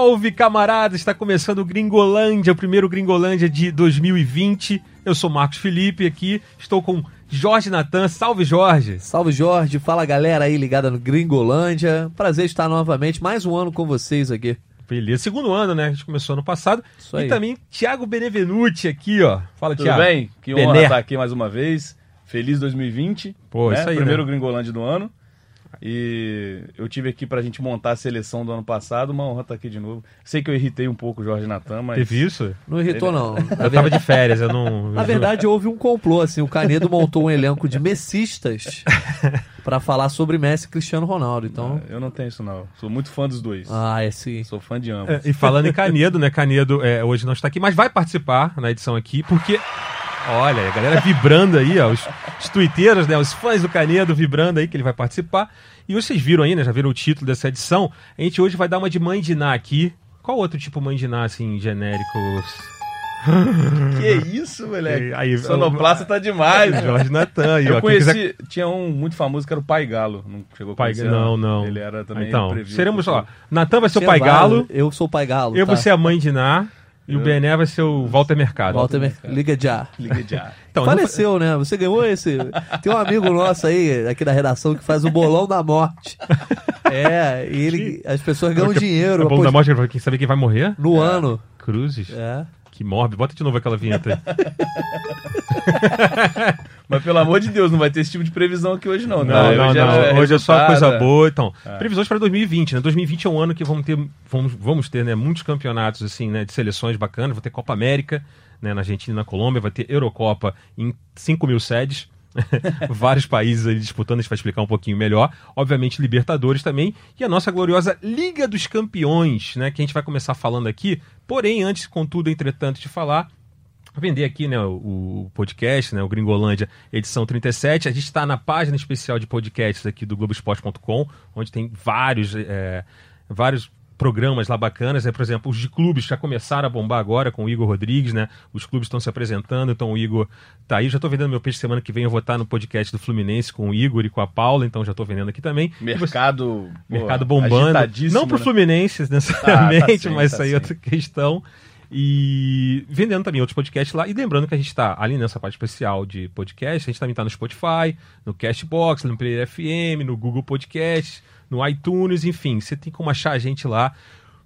Salve, camaradas! Está começando o Gringolândia, o primeiro Gringolândia de 2020. Eu sou Marcos Felipe aqui, estou com Jorge Natan. Salve, Jorge! Salve, Jorge! Fala, galera aí ligada no Gringolândia. Prazer estar novamente, mais um ano com vocês aqui. Beleza, segundo ano, né? A gente começou ano passado. Isso aí. E também Thiago Benevenuti aqui, ó. Fala, Tudo Thiago. bem? Que honra Bené. estar aqui mais uma vez. Feliz 2020. Pô, né? isso aí, Primeiro né? Gringolândia do ano. E eu tive aqui pra gente montar a seleção do ano passado. Uma honra estar aqui de novo. Sei que eu irritei um pouco o Jorge Natan, mas. Teve isso? Não irritou, não. Na, Eu tava verdade, de férias, eu não. na verdade, houve um complô, assim. O Canedo montou um elenco de messistas pra falar sobre Messi e Cristiano Ronaldo. Então, Eu não tenho isso, não. Sou muito fã dos dois. ah, é sim. Sou fã de ambos. É, E falando em Canedo, né? Canedo é, hoje não está aqui, mas vai participar na edição aqui, porque. Olha, a galera vibrando aí, ó, os, os tuiteiros, né? Os fãs do Canedo vibrando aí que ele vai participar. E vocês viram aí, né? Já viram o título dessa edição. A gente hoje vai dar uma de mãe de Ná aqui. Qual outro tipo mãe de Ná, assim, genérico? Que isso, moleque? Aí- Sonoplasta tá demais. Jorge Natan aí, ó. Eu Quem quiser- conheci, tinha um muito famoso que era o Pai Galo. Não chegou a Pai, conhecer? não, não. Ele era também Então, previsto. seremos, ó. Natan vai ser o pai galo, Eu sou o pai galo. eu tá? vou ser a mãe de Ná e o Bené vai ser o Walter Mercado. Walter Mer- Liga já. Liga já. Então, não- Faleceu, né? Você ganhou esse. Tem um amigo nosso aí, aqui da redação, que faz o bolão da morte. É, e ele, as pessoas ganham dinheiro É bom da morte, quem saber quem vai morrer? no ano. Cruzes. É. Que mórbido. Bota de novo aquela vinheta aí. Mas pelo amor de Deus, não vai ter esse tipo de previsão aqui hoje, não. Não, tá? não, Hoje não. é Hoje é só coisa é. boa. Então, previsões para 2020, né? 2020 é um ano que vamos ter, vamos, vamos ter né, muitos campeonatos assim, né, de seleções bacanas. Vai ter Copa América né, na Argentina e na Colômbia, vai ter Eurocopa em 5 mil sedes. Vários países aí disputando, a gente vai explicar um pouquinho melhor. Obviamente, Libertadores também. E a nossa gloriosa Liga dos Campeões, né? Que a gente vai começar falando aqui. Porém, antes, contudo, entretanto, de falar, vender aqui né, o, o podcast, né, o Gringolândia, edição 37. A gente está na página especial de podcasts aqui do Globoesporte.com, onde tem vários, é, vários programas lá bacanas, né? Por exemplo, os de clubes já começaram a bombar agora com o Igor Rodrigues, né? Os clubes estão se apresentando, então o Igor tá aí. Já estou vendendo meu peixe semana que vem, eu vou estar no podcast do Fluminense com o Igor e com a Paula, então já estou vendendo aqui também. E você- Mercado, pô, mercado bombando. Não pro né? Fluminense necessariamente, Ah, tá sim, mas tá isso aí é outra questão. E vendendo também outros podcasts lá. E lembrando que a gente está ali nessa parte especial de podcast, a gente também está no Spotify, no Castbox, no Player FM, no Google Podcast, no iTunes, enfim, você tem como achar a gente lá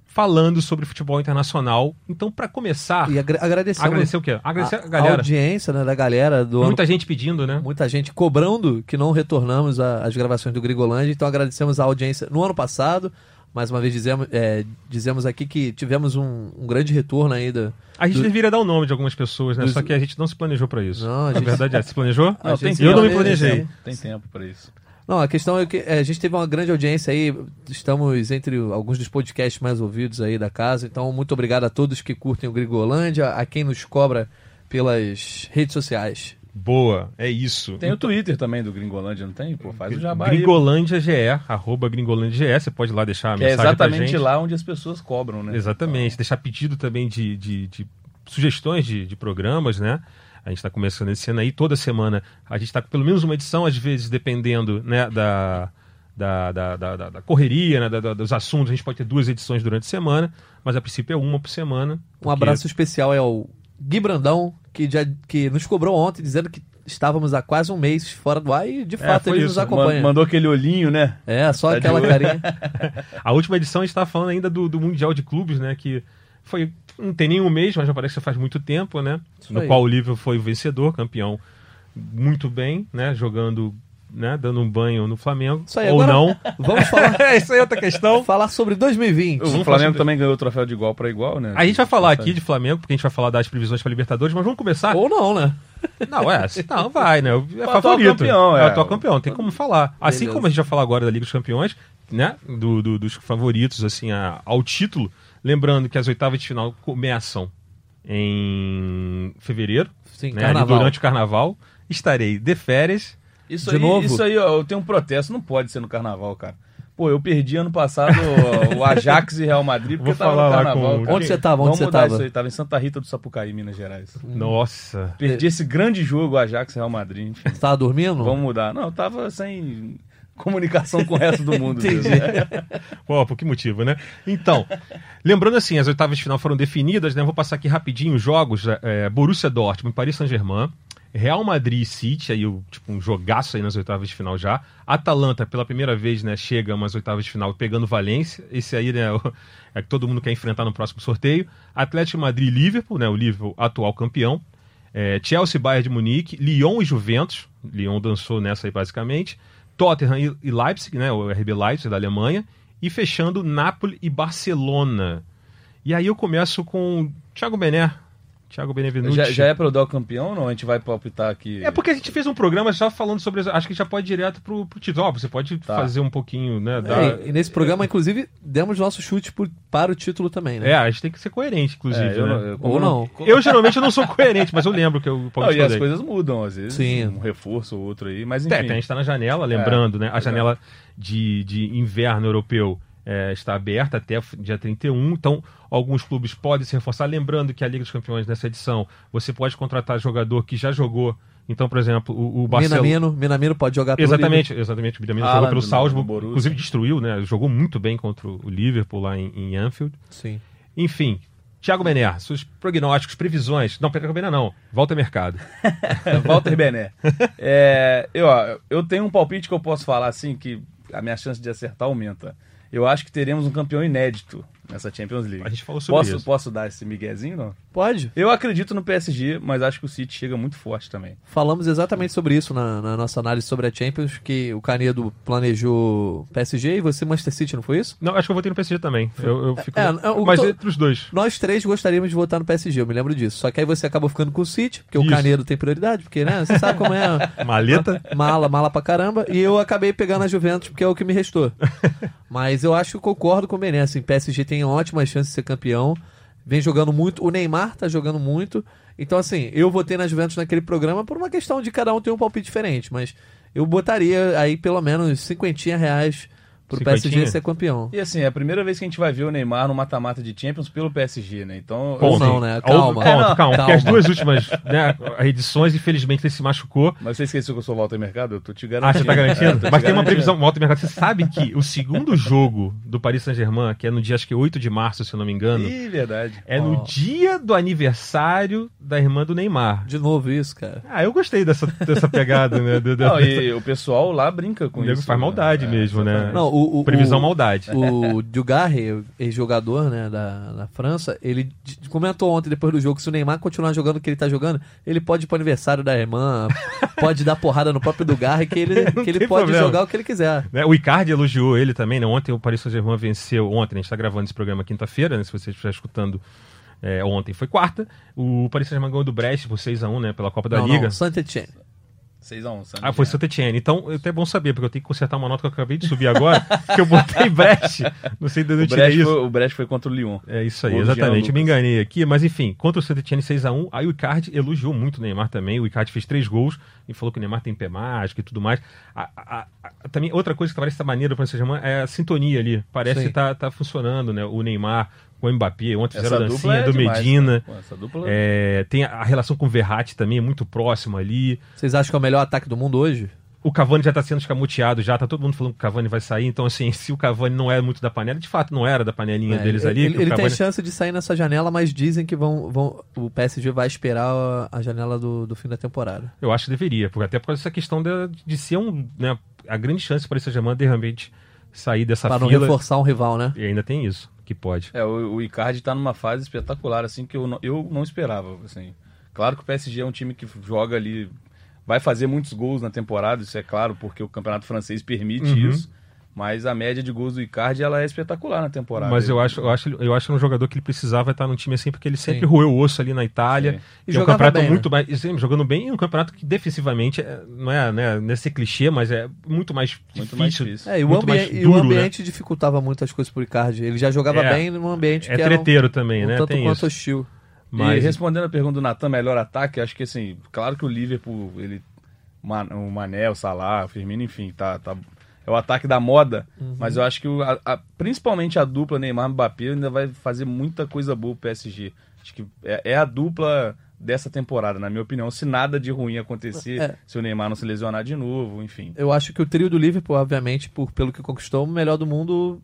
falando sobre futebol internacional. Então, para começar, E agra agradecemos agradecer o quê? Agradecer a, a, galera. audiência né, da galera do ano Muita gente pedindo, né? muita gente cobrando que não retornamos a- às gravações do Grigolândia, então agradecemos a audiência no ano passado. Mais uma vez dizemos, é, dizemos aqui que tivemos um, um grande retorno aí da. A gente Do- deveria dar o nome de algumas pessoas, né? Dos- Só que a gente não se planejou para isso. Não, a Na gente- verdade é. Se planejou? Não, A tem gente tempo. Eu não me planejei. Tem tempo pra isso. Não, a questão é que é, a gente teve uma grande audiência aí, estamos entre alguns dos podcasts mais ouvidos aí da casa, então muito obrigado a todos que curtem o Grigolândia, a quem nos cobra pelas redes sociais. Boa, é isso. Tem o Twitter também do Gringolândia, não tem? Pô, faz o jabá aí. Gringolândia GE, arroba Gringolândia GE, você pode lá deixar a Que é mensagem pra exatamente gente. lá onde as pessoas cobram, né? Exatamente, deixar pedido também de, de, de sugestões de, de programas, né? A gente está começando esse ano aí, toda semana a gente está com pelo menos uma edição, às vezes, dependendo né, da, da, da, da, da- da correria, né, da- da- dos assuntos, a gente pode ter duas edições durante a semana, mas a princípio é uma por semana. Um porque- abraço especial é ao Gui Brandão, que, já, que nos cobrou ontem, dizendo que estávamos há quase um mês fora do ar e de fato foi ele isso. nos acompanha. Man- Mandou aquele olhinho, né? É, só Tá aquela carinha. A última edição a gente estava falando ainda do, do Mundial de Clubes, né? Que foi. Não tem nenhum mês, mas já parece que faz muito tempo, né? Isso no aí. qual o Liverpool foi o vencedor, campeão muito bem, né? Jogando, né? Dando um banho no Flamengo. Isso aí, ou agora- não. Vamos falar, É, isso aí é outra questão. falar sobre 2020. O Flamengo também ganhou o troféu de igual pra igual, né? A gente vai falar aqui de Flamengo, porque a gente vai falar das previsões para Libertadores, mas vamos começar. Ou não, né? Não, é, não, vai, né? É atual favorito. campeão, é. é. o atual campeão, tem como falar. Assim Beleza. como a gente vai falar agora da Liga dos Campeões, né? Do, do- dos favoritos, assim, a- ao título. Lembrando que as oitavas de final começam em fevereiro, Sim, né? durante o carnaval. Estarei de férias. Isso De aí, novo? isso aí, ó, eu tenho um protesto, não pode ser no carnaval, cara. Pô, eu perdi ano passado o Ajax e Real Madrid porque Vou tava falar no carnaval. com-. Onde você tava? Onde Vamos você mudar tava? isso aí, tava em Santa Rita do Sapucaí, Minas Gerais. Nossa. Perdi esse grande jogo, Ajax e Real Madrid, enfim. Você tava dormindo? Vamos mudar. Não, eu tava sem. Comunicação com o resto do mundo. Entendi. por que motivo, né? Então, lembrando assim, as oitavas de final foram definidas, né? Vou passar aqui rapidinho os jogos. É, Borussia Dortmund, Paris Saint-Germain, Real Madrid e City, aí o, tipo, um jogaço aí nas oitavas de final já. Atalanta, pela primeira vez, né, chega umas oitavas de final pegando Valência. Esse aí, né, é que todo mundo quer enfrentar no próximo sorteio. Atlético Madrid e Liverpool, né, o Liverpool atual campeão. É, Chelsea, Bayern de Munique, Lyon e Juventus. Lyon dançou nessa aí basicamente. Tottenham e- Leipzig, né, o RB Leipzig da Alemanha. E fechando Napoli e Barcelona. E aí eu começo com Thiago Bené. Thiago Benevenuti. Já, já é dar o campeão ou não? A gente vai palpitar aqui. É porque a gente fez um programa só falando sobre. Acho que já pode ir direto pro, pro título. Ó, você pode Tá. fazer um pouquinho, né? dar- É, e nesse programa, inclusive, demos nosso chute por- para o título também, né? É, a gente tem que ser coerente, inclusive. É, eu, né? não- eu- Ou não. Eu geralmente eu não sou coerente, mas eu lembro que eu Não, pode e as coisas mudam, às vezes. Sim. Um reforço ou outro aí, mas enfim. É, a gente está na janela, lembrando, né? A janela de, de inverno europeu é, está aberta até dia 31, então alguns clubes podem se reforçar. Lembrando que a Liga dos Campeões nessa edição, você pode contratar jogador que já jogou. Então, por exemplo, o, o Barcelona. Minamino, Minamino pode jogar pelo Exatamente, exatamente. O Minamino Haaland jogou pelo Salzburg, inclusive destruiu, né? Jogou muito bem contra o Liverpool lá em, em Anfield. Liverpool. Sim. Enfim, Thiago Bené, seus prognósticos, previsões. Não, Thiago Bené não. Volta ao mercado. Walter Bené. É, eu, ó, eu tenho um palpite que eu posso falar assim que a minha chance de acertar aumenta. Eu acho que teremos um campeão inédito nessa Champions League. A gente falou sobre posso, isso. posso dar esse miguezinho, não? Pode. Eu acredito no PSG, mas acho que o City chega muito forte também. Falamos exatamente sobre isso na, na nossa análise sobre a Champions, que o Canedo planejou PSG e você Manchester City, não foi isso? Não, acho que eu votei no PSG também. Eu, eu fico... É, é, o Mas to- entre os dois. Nós três gostaríamos de votar no PSG, eu me lembro disso. Só que aí você acabou ficando com o City, porque o Isso. Canedo tem prioridade, porque, né, você sabe como é. Maleta. Mala, mala pra caramba. E eu acabei pegando a Juventus, porque é o que me restou. Mas eu acho que eu concordo com o Bené. Assim, PSG tem ótimas chances de ser campeão. Vem jogando muito. O Neymar tá jogando muito. Então, assim, eu votei na Juventus naquele programa por uma questão de cada um ter um palpite diferente. Mas eu botaria aí pelo menos cinquentinha reais pro PSG ser campeão. E assim, é a primeira vez que a gente vai ver o Neymar no mata-mata de Champions pelo PSG, né? Então. Ou não, né? Ou- Calma. Calma, É, não, calma. Porque as calma. duas últimas né, edições, infelizmente, ele se machucou. Mas você esqueceu que eu sou Walter Mercado? Eu tô te Ah, garantindo. você tá garantindo? É, Mas tem uma garantindo. previsão, Walter Mercado. Você sabe que o segundo jogo do Paris Saint-Germain, que é no dia acho que 8 de março, se eu não me engano, Ih, verdade. é no Ó. dia do aniversário da irmã do Neymar. De novo isso, cara. Ah, eu gostei dessa, dessa pegada, né? do- do- Não, e o pessoal lá brinca com O nego isso. faz maldade É, mesmo, né? exatamente. Não, o, o, Previsão o, maldade. O Dugarry, ex-jogador né, da, da França, ele comentou ontem, depois do jogo, que se o Neymar continuar jogando o que ele tá jogando, ele pode ir pro aniversário da irmã, pode dar porrada no próprio Dugarry, que ele, que ele pode problema. jogar o que ele quiser. Né, O Icardi elogiou ele também, né? Ontem o Paris Saint-Germain venceu. Ontem, a gente está gravando esse programa quinta-feira, né? Se você estiver escutando é, ontem, foi quarta. O Paris Saint-Germain ganhou do Brest por 6x1, né? Pela Copa da não, Liga. não, Saint-Etienne. 6x1, Ah, foi Saint-Etienne. Então, é até bom saber, porque eu tenho que consertar uma nota que eu acabei de subir agora, que eu botei Brest. Não sei de onde eu O tirei Brest, isso. foi, o Brest foi contra o Lyon. É isso aí, exatamente. Eu me enganei aqui, mas enfim, contra o Saint-Etienne 6x1, aí o Icardi elogiou muito o Neymar também. O Icardi fez três gols e falou que o Neymar tem pé mágico e tudo mais. A- a- a- também, outra coisa que parece estar maneira para o Saint-Germain é a sintonia ali. Parece Sim. que tá, tá funcionando, né? O Neymar com o Mbappé, ontem fizeram Essa a dupla dancinha é do demais, Medina. né? Pô, essa dupla É, tem a, a relação com o Verratti também, é muito próximo ali. Vocês acham que é o melhor ataque do mundo hoje? O Cavani já tá sendo escamoteado, já tá todo mundo falando que o Cavani vai sair. Então, assim, se o Cavani não é muito da panela, de fato não era da panelinha É, deles ele ali. ele, ele tem Cavani- chance de sair nessa janela, mas dizem que vão, vão o PSG vai esperar a, janela do, do fim da temporada. Eu acho que deveria, porque até por causa dessa questão de, de ser um, né, a grande chance para esse Germain de realmente sair dessa Para não fila. reforçar um rival, né? E ainda tem isso, que pode. É, o, o Icardi tá numa fase espetacular, assim, que eu não, eu não esperava, assim. Claro que o PSG é um time que joga ali, vai fazer muitos gols na temporada, isso é claro, porque o campeonato francês permite Uhum. isso, mas a média de gols do Icardi, ela é espetacular na temporada. Mas eu acho, eu acho, eu acho que é um jogador que ele precisava estar num time assim, porque ele sempre Sim. roeu o osso ali na Itália. Sim. E é um jogava campeonato bem, né? muito mais. e sempre jogando bem, e um campeonato que defensivamente é- não é, né, nesse clichê, mas é muito mais Muito mais difícil. difícil. É, e o, Muito mais ambiente, e duro, o ambiente dificultava muito as coisas pro Icardi. Ele já jogava É. bem num ambiente É que era um, treteiro também, um né? tanto Tem quanto isso. hostil. Mas E respondendo a pergunta do Natan, melhor ataque, acho que assim, claro que o Liverpool, ele, o Mané, o Salah, o Firmino, enfim, tá, tá, é o ataque da moda, Uhum. mas eu acho que o- a- a- principalmente a dupla Neymar Mbappé ainda vai fazer muita coisa boa pro PSG. Acho que é, é a dupla dessa temporada, na minha opinião, se nada de ruim acontecer, É. se o Neymar não se lesionar de novo, enfim. Eu acho que o trio do Liverpool, obviamente, por, pelo que conquistou, o melhor do mundo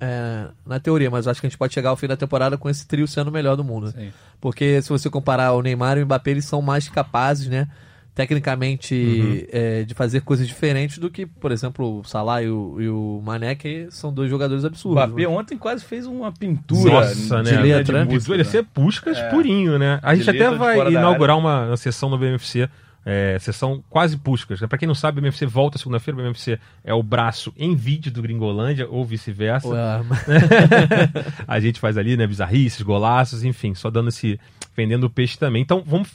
é, na teoria, mas eu acho que a gente pode chegar ao fim da temporada com esse trio sendo o melhor do mundo. Sim. Porque se você comparar o Neymar e o Mbappé, eles são mais capazes, né? Tecnicamente, Uhum. é, de fazer coisas diferentes do que, por exemplo, o Salah e o, e o Mané, que são dois jogadores O absurdos. Mbappé né? ontem quase fez uma pintura Nossa, de né? letra, né? música, Ele ia ser Puscas É. purinho, né? A De gente até de vai inaugurar uma, uma sessão no BMFC, é, sessão quase Puscas. Né? Pra quem não sabe, o BMFC volta segunda-feira. O BMFC é o braço em vídeo do Gringolândia, ou vice-versa. A gente faz ali, né? Bizarrices, golaços, enfim, só dando esse. vendendo o peixe também. Então, vamos.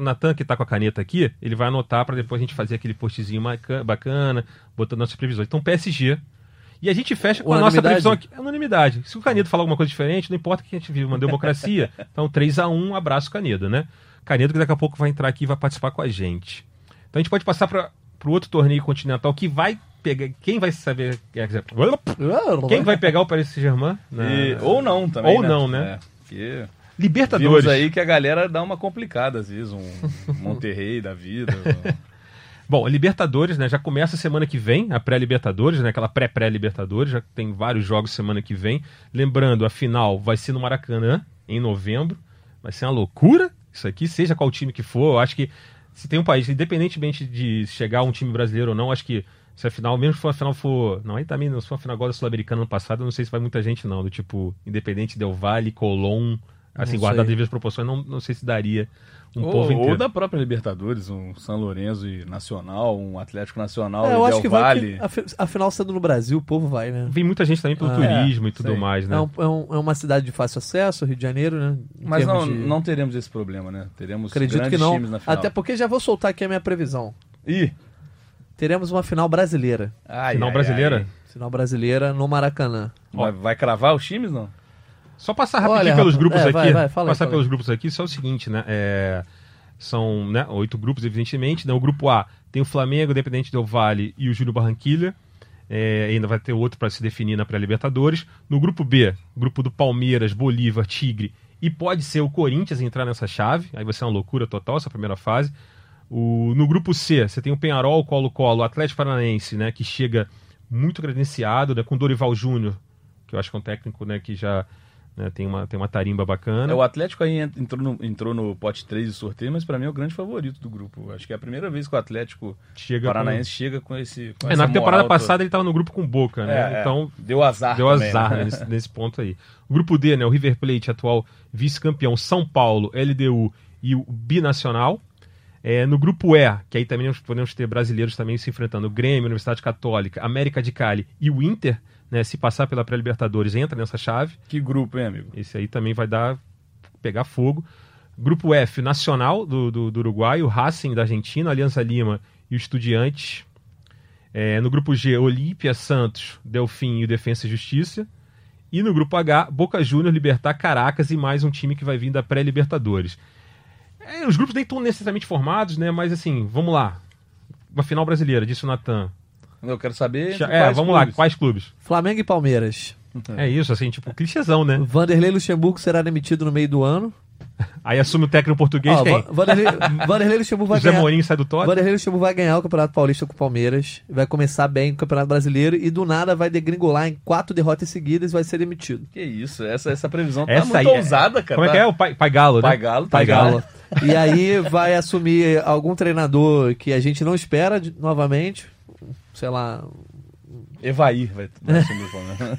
Natan, que tá com a caneta aqui, ele vai anotar pra depois a gente fazer aquele postzinho bacana, botando nossas previsões. Então, PSG. E a gente fecha com a nossa previsão aqui. É unanimidade. Se o Canedo falar alguma coisa diferente, não importa que a gente vive uma democracia. Então, 3 a 1 abraço Canedo, né? Canedo que daqui a pouco vai entrar aqui e vai participar com a gente. Então a gente pode passar para o outro torneio continental que vai pegar. Quem vai saber. Quem vai pegar o Paris Saint-Germain? E- né? ou não também. Ou não, né? É, porque Libertadores. vimos aí que a galera dá uma complicada, às vezes, um Monterrey da vida. Bom, Libertadores, né? Já começa semana que vem, a pré-Libertadores, né? Aquela pré-pré-Libertadores, já tem vários jogos semana que vem. Lembrando, a final vai ser no Maracanã, em novembro. Vai ser uma loucura isso aqui, seja qual time que for. Eu acho que se tem um país, independentemente de chegar um time brasileiro ou não, acho que se a final, mesmo se a final for. Não, aí também, se for a final agora da Sul-Americana ano passado, eu não sei se vai muita gente, não. Do tipo, Independente Del Valle, Colón, assim, Não guardado devidas proporções, não, não sei se daria um ou, povo inteiro. ou da própria Libertadores, um São Lourenço e Nacional, um Atlético Nacional, É, eu e acho Del que vai. Valle. que- afi- Afinal, sendo no Brasil, o povo vai, né? Vem muita gente também pelo Ah, turismo e tudo sei. mais, né? É, um- é um- é uma cidade de fácil acesso, Rio de Janeiro, né? Em Mas não, de- não teremos esse problema, né? Teremos Acredito grandes que não. times na final. Até porque já vou soltar aqui a minha previsão. Ih, Teremos uma final brasileira. ai, Final ai, brasileira? ai. Final brasileira no Maracanã. Vai, vai cravar os times, não? Só passar rapidinho Olha, pelos grupos é, aqui. vai, vai, fala aí, passar fala pelos aí. grupos aqui, só o seguinte, né? É, são né, oito grupos, evidentemente. Né? O grupo A tem o Flamengo, Independente Del Vale e o Júlio Barranquilha. É, ainda vai ter outro para se definir na pré-Libertadores. No grupo B, grupo do Palmeiras, Bolívar, Tigre e pode ser o Corinthians entrar nessa chave. Aí vai ser uma loucura total essa primeira fase. O, no grupo C, você tem o Penharol, o Colo-Colo, o Atlético Paranaense, né, que chega muito credenciado, né, com o Dorival Júnior, que eu acho que é um técnico né, que já né, tem, uma, tem uma tarimba bacana. É, o Atlético aí ent- entrou no, entrou no pote 3 de sorteio, mas pra mim é o grande favorito do grupo. Acho que é a primeira vez que o Atlético chega Paranaense chega com esse. Com com... É, na temporada passada ele estava no grupo com Boca, toda. né? É, é. então deu azar. deu também, azar né? nesse, nesse ponto aí. O grupo D, né, o River Plate, atual vice-campeão, São Paulo, LDU e o Binacional. É, no grupo E, que aí também podemos ter brasileiros também se enfrentando, o Grêmio, Universidade Católica, América de Cali e o Inter, né, se passar pela pré-Libertadores, entra nessa chave. Que grupo, hein, amigo? Esse aí também vai dar pegar fogo. Grupo F, Nacional do, do, do Uruguai, o Racing da Argentina, Aliança Lima e o Estudiantes. É, no grupo G, Olímpia, Santos, Delfim e o Defensa e Justiça. E no grupo H, Boca Júnior, Libertar, Caracas e mais um time que vai vir da pré-Libertadores. É, os grupos nem estão necessariamente formados, né? Mas assim, vamos lá. Uma final brasileira, disse o Natan. Eu quero saber. É, vamos lá, clubes. quais clubes? Flamengo e Palmeiras. É isso, assim, tipo, clichêzão, né? Vanderlei Luxemburgo será demitido no meio do ano. Aí assume o técnico português Ó, quem? Va- Vanderlei, Vanderlei Luxemburgo vai José ganhar. Mourinho sai do Tottenham. Vanderlei Luxemburgo vai ganhar o Campeonato Paulista com o Palmeiras. Vai começar bem o Campeonato Brasileiro e do nada vai degringolar em quatro derrotas seguidas e vai ser demitido. Que isso, essa, essa previsão tá Essa muito aí é- ousada, cara. Como é tá? que é? O Pai, pai Galo, né? Pai Galo, Pai tá Galo. E aí vai assumir algum treinador que a gente não espera de- novamente. Sei lá, Evair vai, vai assumir o Palmeiras.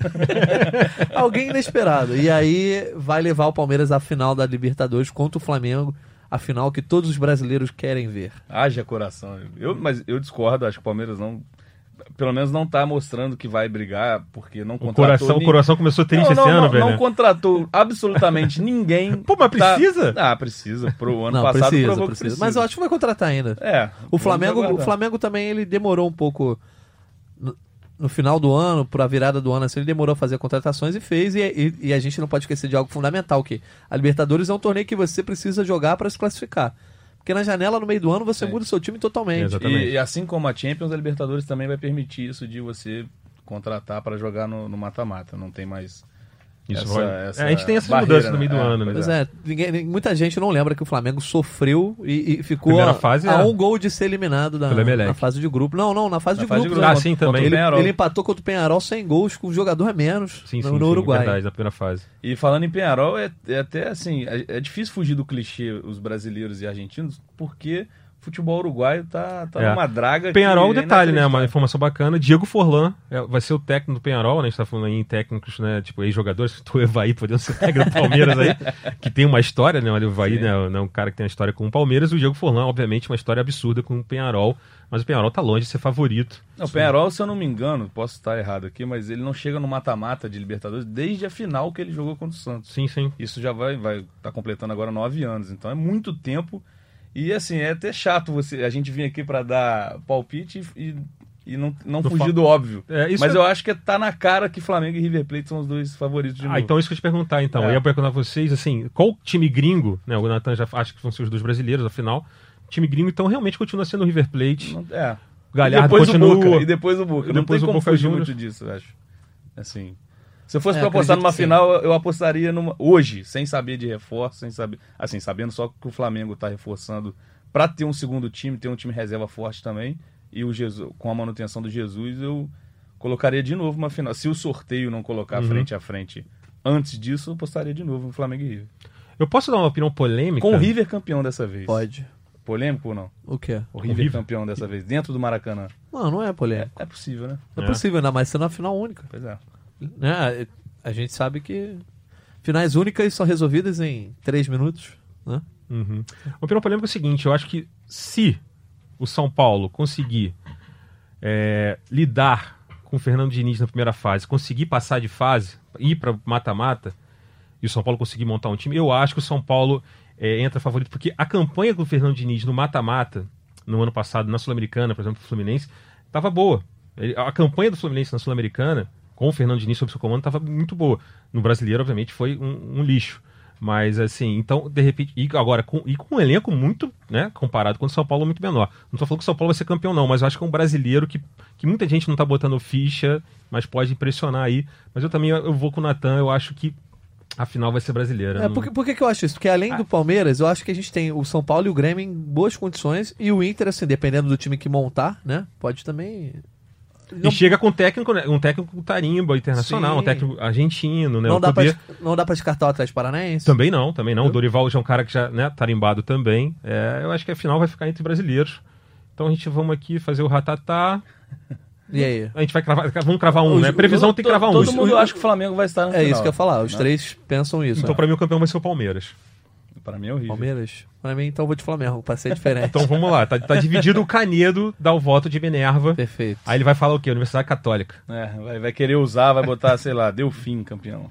alguém inesperado. E aí vai levar o Palmeiras à final da Libertadores contra o Flamengo. A final que todos os brasileiros querem ver. Haja coração. Eu, mas eu discordo, acho que o Palmeiras não. Pelo menos não tá mostrando que vai brigar, porque não O contratou. coração, o ni- coração começou triste não, não, esse ano, não, velho. Não contratou absolutamente ninguém. Pô, mas Tá- precisa? Ah, precisa. Pro ano não, passado precisa, precisa. precisa. Mas eu acho que vai contratar ainda. É. O Flamengo, o. Flamengo também ele demorou um pouco no, final do ano, para a virada do ano, assim, ele demorou a fazer contratações e fez. E, e- e a gente não pode esquecer de algo fundamental que a Libertadores é um torneio que você precisa jogar para se classificar. Porque na janela no meio do ano você Sim. muda o seu time totalmente. E, e assim como a Champions, a Libertadores também vai permitir isso de você contratar para jogar no mata-mata. Não tem mais Isso essa- vai- essa é, a gente tem essas barreira, mudanças no meio do né? É, ano, né? Pois é, ninguém- muita gente não lembra que o Flamengo sofreu e, e ficou a, fase, a é. um gol de ser eliminado da, na fase de grupo. Não, não, na fase, Na de, fase de grupo. grupo. Ah, sim, também. Ele, ele empatou contra o Penharol sem gols, com um jogador a menos Sim, no, sim, no sim, Uruguai. verdade, na primeira fase. E falando em Penharol, é, é até assim, é, é difícil fugir do clichê os brasileiros e argentinos, porque futebol uruguaio tá, tá É. numa draga. Penharol, um é detalhe, né? Uma inacreditável. informação bacana. Diego Forlan é, vai ser o técnico do Penharol, né? A gente tá falando aí em técnicos, né? Tipo, ex-jogadores, o Evaí podendo ser técnico do Palmeiras aí, que tem uma história, né? O Evaí, Sim. né? né, um cara que tem uma história com o Palmeiras. O Diego Forlan, obviamente, uma história absurda com o Penharol. Mas o Penharol tá longe de ser favorito. Não, o Penharol, se eu não me engano, posso estar errado aqui, mas ele não chega no mata-mata de Libertadores desde a final que ele jogou contra o Santos. Sim, sim. Isso já vai vai tá completando agora nove anos, então é muito tempo. E assim, é até chato você a gente vir aqui para dar palpite e, e não, não Não fugir fa- do óbvio. É, Mas é- eu acho que tá na cara que Flamengo e River Plate são os dois favoritos de Ah, novo. então isso que eu te perguntar, então. É. Eu ia perguntar a vocês, assim, qual time gringo, né? O Natan já acha que vão ser os dois brasileiros, afinal. Time gringo, então, realmente continua sendo o River Plate. Não- é. Galhardo e depois continua. o Boca. E depois o Boca. Não depois tem como Boca fugir Juniors. muito disso, eu acho. Assim. Se eu fosse É, pra apostar numa final, eu apostaria numa. Hoje, sem saber de reforço, sem saber. Assim, sabendo só que o Flamengo tá reforçando pra ter um segundo time, ter um time reserva forte também. E o Jesus, com a manutenção do Jesus, eu colocaria de novo uma final. Se o sorteio não colocar Uhum. frente a frente antes disso, eu apostaria de novo no Flamengo e River. Eu posso dar uma opinião polêmica? Com o River campeão dessa vez. Pode. Polêmico ou não? O quê? O River, River? campeão dessa vez, dentro do Maracanã. Não, não é polêmico. É possível, né? É, É. possível, ainda mais sendo a final única. Pois é. Né? A gente sabe que finais únicas são resolvidas em três minutos. Né? Uhum. Opinião é o seguinte: eu acho que se o São Paulo conseguir é, lidar com o Fernando Diniz na primeira fase, conseguir passar de fase, ir para mata-mata, e o São Paulo conseguir montar um time, eu acho que o São Paulo é, entra favorito, porque a campanha do Fernando Diniz no mata-mata, no ano passado, na Sul-Americana, por exemplo, o Fluminense, estava boa. A campanha do Fluminense na Sul-Americana, com o Fernando Diniz sob seu comando, estava muito boa. No brasileiro, obviamente, foi um, um lixo. Mas assim, então, de repente, e agora, com, e com um elenco muito, né, comparado com o São Paulo, muito menor. Não tô falando que o São Paulo vai ser campeão, não, mas eu acho que é um brasileiro que, que muita gente não tá botando ficha, mas pode impressionar aí. Mas eu também eu vou com o Natan, eu acho que a final vai ser brasileira. É, Não- por, que- por que, que eu acho isso? Porque além do Palmeiras, eu acho que a gente tem o São Paulo e o Grêmio em boas condições. E o Inter, assim, dependendo do time que montar, né? Pode também. E chega com um técnico, né, um técnico tarimba internacional, Sim. um técnico argentino, né? não, o dá pra, poder- não dá pra descartar o Atlético Paranaense. Também não, também não. O Viu? Dorival já é um cara que já, né, tarimbado também. É, eu acho que a final vai ficar entre brasileiros. Então a gente vamos aqui fazer o ratatá. E aí? A gente vai cravar, vamos cravar um, Os- né? Previsão tem que cravar um. Todo mundo acha que o Flamengo vai estar na É final. isso que eu ia falar. Os né? três pensam isso. Então né? pra mim o campeão vai ser o Palmeiras. Para mim é horrível. Palmeiras? Pra mim, então eu vou de Flamengo, pra ser diferente. Então vamos lá, tá, tá dividido o Canedo, dá o voto de Minerva. Perfeito. Aí ele vai falar o quê? Universidade Católica. É, vai, vai querer usar, vai botar, sei lá, deu fim, campeão.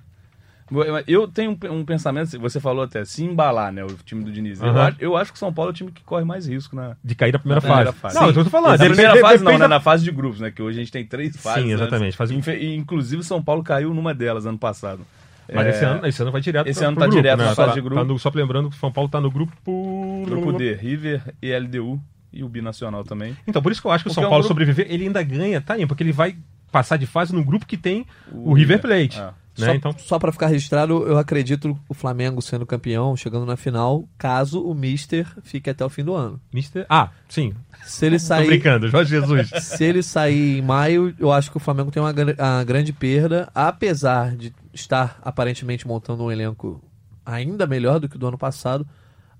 Eu tenho um, um pensamento, você falou até, se embalar, né, o time do Diniz. Eu, Aham. acho, eu acho que o São Paulo é o time que corre mais risco na, De cair da primeira, na primeira fase. fase. Não, Sim. eu tô falando. Na primeira fase não, né, na fase de grupos, né, que hoje a gente tem três fases. Sim, exatamente, fase- Infe- e, Inclusive o São Paulo caiu numa delas ano passado. Mas É, esse, ano, esse ano vai direto esse pro- ano tá grupo, direto né? na Tá fase de grupo. tá no- só lembrando que o São Paulo tá no grupo... Grupo D, River e LDU e o Binacional também. Então, por isso que eu acho que o Porque São é um Paulo grupo- sobreviver, ele ainda ganha, tá? Porque ele vai passar de fase num grupo que tem o, O River River, Plate. é. Né? Só, Então, só pra ficar registrado, eu acredito o Flamengo sendo campeão, chegando na final, caso o Mister fique até o fim do ano. Mister... Ah, sim. Se ele Tô sair, brincando, Jorge Jesus. se ele sair em maio, eu acho que o Flamengo tem uma, uma grande perda, apesar de estar aparentemente montando um elenco ainda melhor do que o do ano passado.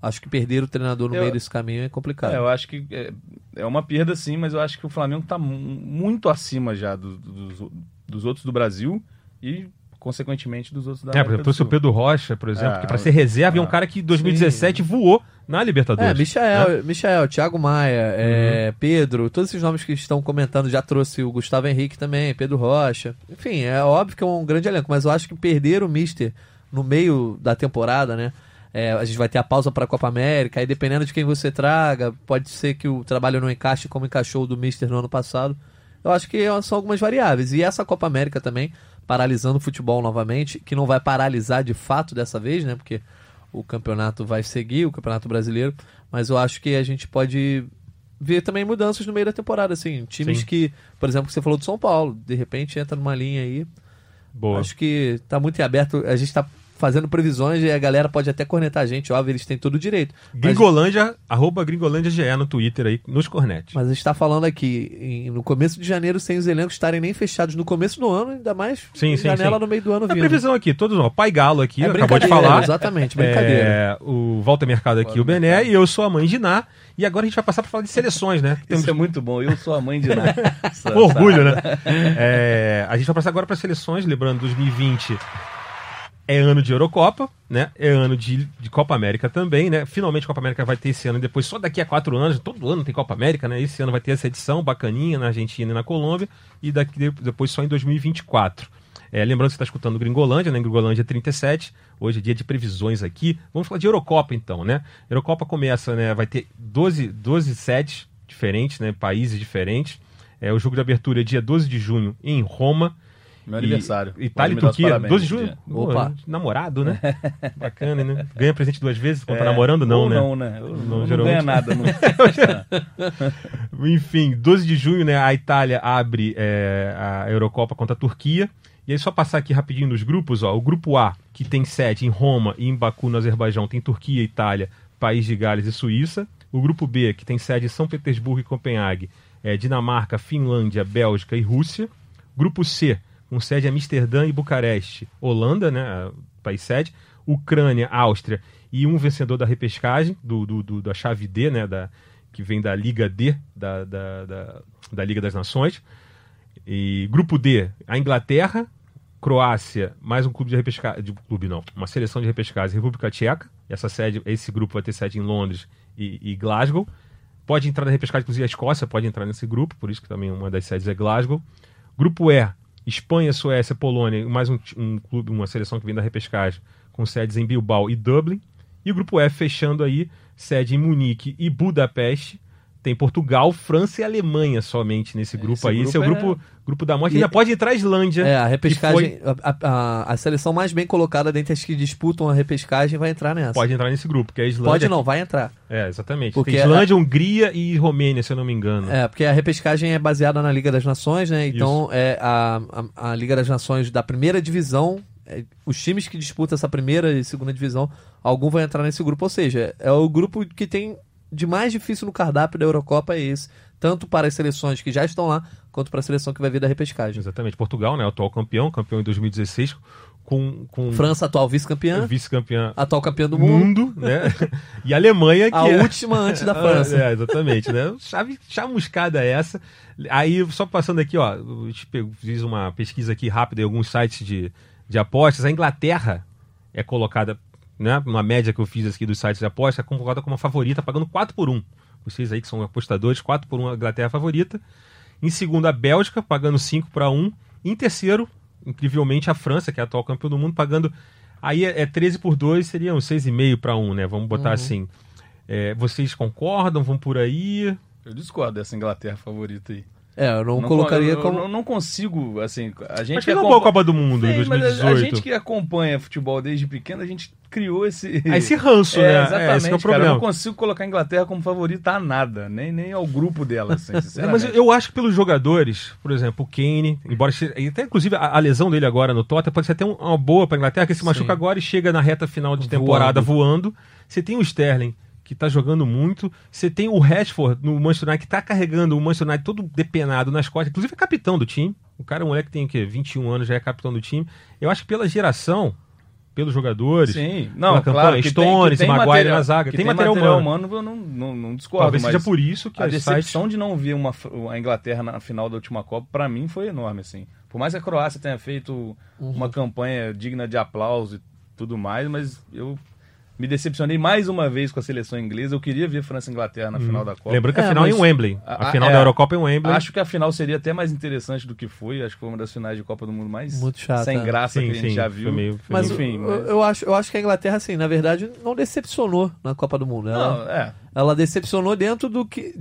Acho que perder o treinador no Eu- meio desse caminho é complicado. É, eu acho que é, é uma perda sim, mas eu acho que o Flamengo está muito acima já do- do- dos, dos outros do Brasil e, consequentemente, dos outros da É, por América exemplo, do trouxe o. Pedro Rocha, por exemplo, É, que pra ser reserva é um cara que em 2017 voou na Libertadores. É, Michael, né? Michael, Thiago Maia, é, Uhum. Pedro, todos esses nomes que estão comentando, já trouxe o Gustavo Henrique também, Pedro Rocha. Enfim, é óbvio que é um grande elenco, mas eu acho que perder o Mister no meio da temporada, né? é, a gente vai ter a pausa para a Copa América, aí dependendo de quem você traga, pode ser que o trabalho não encaixe como encaixou o do Mister no ano passado. Eu acho que são algumas variáveis. E essa Copa América também, paralisando o futebol novamente, que não vai paralisar de fato dessa vez, né? Porque o campeonato vai seguir, o campeonato brasileiro, mas eu acho que a gente pode ver também mudanças no meio da temporada, assim, times Sim. que, por exemplo, que você falou do São Paulo, de repente entra numa linha aí, Boa. Acho que tá muito em aberto. A gente tá fazendo previsões e a galera pode até cornetar a gente, óbvio, eles têm todo o direito. Mas, Gringolândia, arroba Gringolândia GE no Twitter aí, nos cornetes. mas a gente tá falando aqui em- no começo de janeiro, sem os elencos estarem nem fechados no começo do ano, ainda mais Sim, sim, janela sim. no meio do ano A vindo. previsão aqui, todos, ó, Pai Galo aqui, É acabou de falar. Exatamente, brincadeira. É, o Walter Mercado aqui, o Bené, e eu sou a mãe de Ná. E agora a gente vai passar para falar de seleções, né? Temos Isso é muito bom. Eu sou a mãe de Ná. orgulho, né? É, a gente vai passar agora para seleções, lembrando, 2020 é ano de Eurocopa, né? É ano de, de Copa América também, né? Finalmente Copa América vai ter esse ano, e depois só daqui a quatro anos, todo ano tem Copa América, né? Esse ano vai ter essa edição bacaninha na Argentina e na Colômbia, e daqui de- depois só em 2024. É, lembrando que você está escutando Gringolândia, né? Gringolândia 37. Hoje é dia de previsões aqui. Vamos falar de Eurocopa, então, né? Eurocopa começa, né? Vai ter 12, 12 sedes diferentes, né? Países diferentes. É, o jogo de abertura é dia 12 de junho em Roma. Meu E- aniversário. Itália e dar os Turquia, parabéns 12 de junho. Opa. namorado, né? Bacana, né? Ganha presente duas vezes quando tá É, namorando, não, ou né? Não, né? Eu Não, não, não geralmente- ganha nada. Não. Enfim, 12 de junho, né? A Itália abre é, a Eurocopa contra a Turquia. E aí, só passar aqui rapidinho nos grupos, ó. O grupo A, que tem sede em Roma e em Baku, no Azerbaijão, tem Turquia, Itália, País de Gales e Suíça. O grupo B, que tem sede em São Petersburgo e Copenhague, é Dinamarca, Finlândia, Bélgica e Rússia. Grupo C, com sede em Amsterdã e Bucareste, Holanda, né? País sede. Ucrânia, Áustria e um vencedor da repescagem, do, do- do- da chave D, né? Da, que vem da Liga D, da, da, da, da Liga das Nações. E grupo D, a Inglaterra, Croácia, mais um clube de repescagem, de clube não, uma seleção de repescagem, República Tcheca. Essa sede, esse grupo vai ter sede em Londres e, e Glasgow. Pode entrar na repescagem, inclusive a Escócia pode entrar nesse grupo, por isso que também uma das sedes é Glasgow. Grupo E, Espanha, Suécia, Polônia, mais um, um clube, uma seleção que vem da repescagem, com sedes em Bilbao e Dublin. E o grupo F fechando aí, sede em Munique e Budapeste. Tem Portugal, França e Alemanha somente nesse grupo Esse aí. Esse é o grupo grupo, grupo da morte. E- Ainda pode entrar a Islândia. É, a repescagem. foi- A, a- a seleção mais bem colocada dentre as que disputam a repescagem vai entrar nessa. Pode entrar nesse grupo, que é a Islândia. Pode não, vai entrar. É, exatamente. Porque Tem Islândia, Hungria e Romênia, se eu não me engano. É, porque a repescagem é baseada na Liga das Nações, né? Então, é a, a, a Liga das Nações da primeira divisão, é, os times que disputam essa primeira e segunda divisão, algum vai entrar nesse grupo. Ou seja, é o grupo que tem de mais difícil no cardápio da Eurocopa é esse. Tanto para as seleções que já estão lá, quanto para a seleção que vai vir da repescagem. Exatamente. Portugal, né? Atual campeão, campeão em 2016, com, com França, atual vice-campeã, vice-campeã atual campeã do do mundo. mundo, né? e a Alemanha, que A é... última antes da França. É, exatamente, né? Chave, chamuscada essa. Aí, só passando aqui, ó, eu fiz uma pesquisa aqui rápida em alguns sites de, de apostas. A Inglaterra é colocada, né? Uma média que eu fiz aqui dos sites de apostas, é colocada como a favorita, pagando 4 por 1. Vocês aí que são apostadores, 4 por 1 a Inglaterra é favorita. Em segundo, a Bélgica, pagando 5 para 1. Em terceiro, incrivelmente, a França, que é a atual campeã do mundo, pagando. Aí é, é 13 por 2, seriam 6,5 para 1, né? Vamos botar assim. É, vocês concordam? Vão por aí? Eu discordo dessa Inglaterra favorita aí. É, eu não, Não colocaria eu, como. Eu não consigo, assim, a gente Mas que boa a Copa do Mundo em Sim, mas a- 2018. a gente que acompanha futebol desde pequeno, a gente criou esse... Ah, esse ranço, É, né? exatamente, é, esse que é o cara. Eu problema. não consigo colocar a Inglaterra como favorita a nada, nem, nem ao grupo dela, assim, É, mas sinceramente. eu acho que pelos jogadores, por exemplo, o Kane, embora até inclusive a, a lesão dele agora no Tottenham pode ser até um- uma boa para Inglaterra, que se machuca Sim. agora e chega na reta final de temporada voando. Você tem o Sterling que tá jogando muito, você tem o Rashford no Manchester United que tá carregando o Manchester United todo depenado nas costas, inclusive é capitão do time. O cara, é um moleque que tem o quê? 21 anos, já é capitão do time. Eu acho que pela geração, pelos jogadores, Sim, não, pela campanha, claro, tem, Stones, que tem Maguire material, na zaga, que tem material humano. humano, eu não, não, não discordo, talvez mas seja por isso que a decepção sites... de não ver uma, a Inglaterra na final da última Copa, pra mim, foi enorme, assim. Por mais que a Croácia tenha feito uma campanha digna de aplauso e tudo mais, mas eu me decepcionei mais uma vez com a seleção inglesa. Eu queria ver França e Inglaterra na final da Copa. Lembrando que a É, final é em mas- Wembley. A, A- final é, da Eurocopa é em Wembley. Acho que a final seria até mais interessante do que foi. Acho que foi uma das finais de Copa do Mundo mais Muito chata. sem graça sim, que a gente sim, já foi viu. meio- foi Mas enfim, eu, mas- eu acho, eu acho que a Inglaterra, assim, na verdade, não decepcionou na Copa do Mundo. Ela, Não, é. ela decepcionou dentro do que.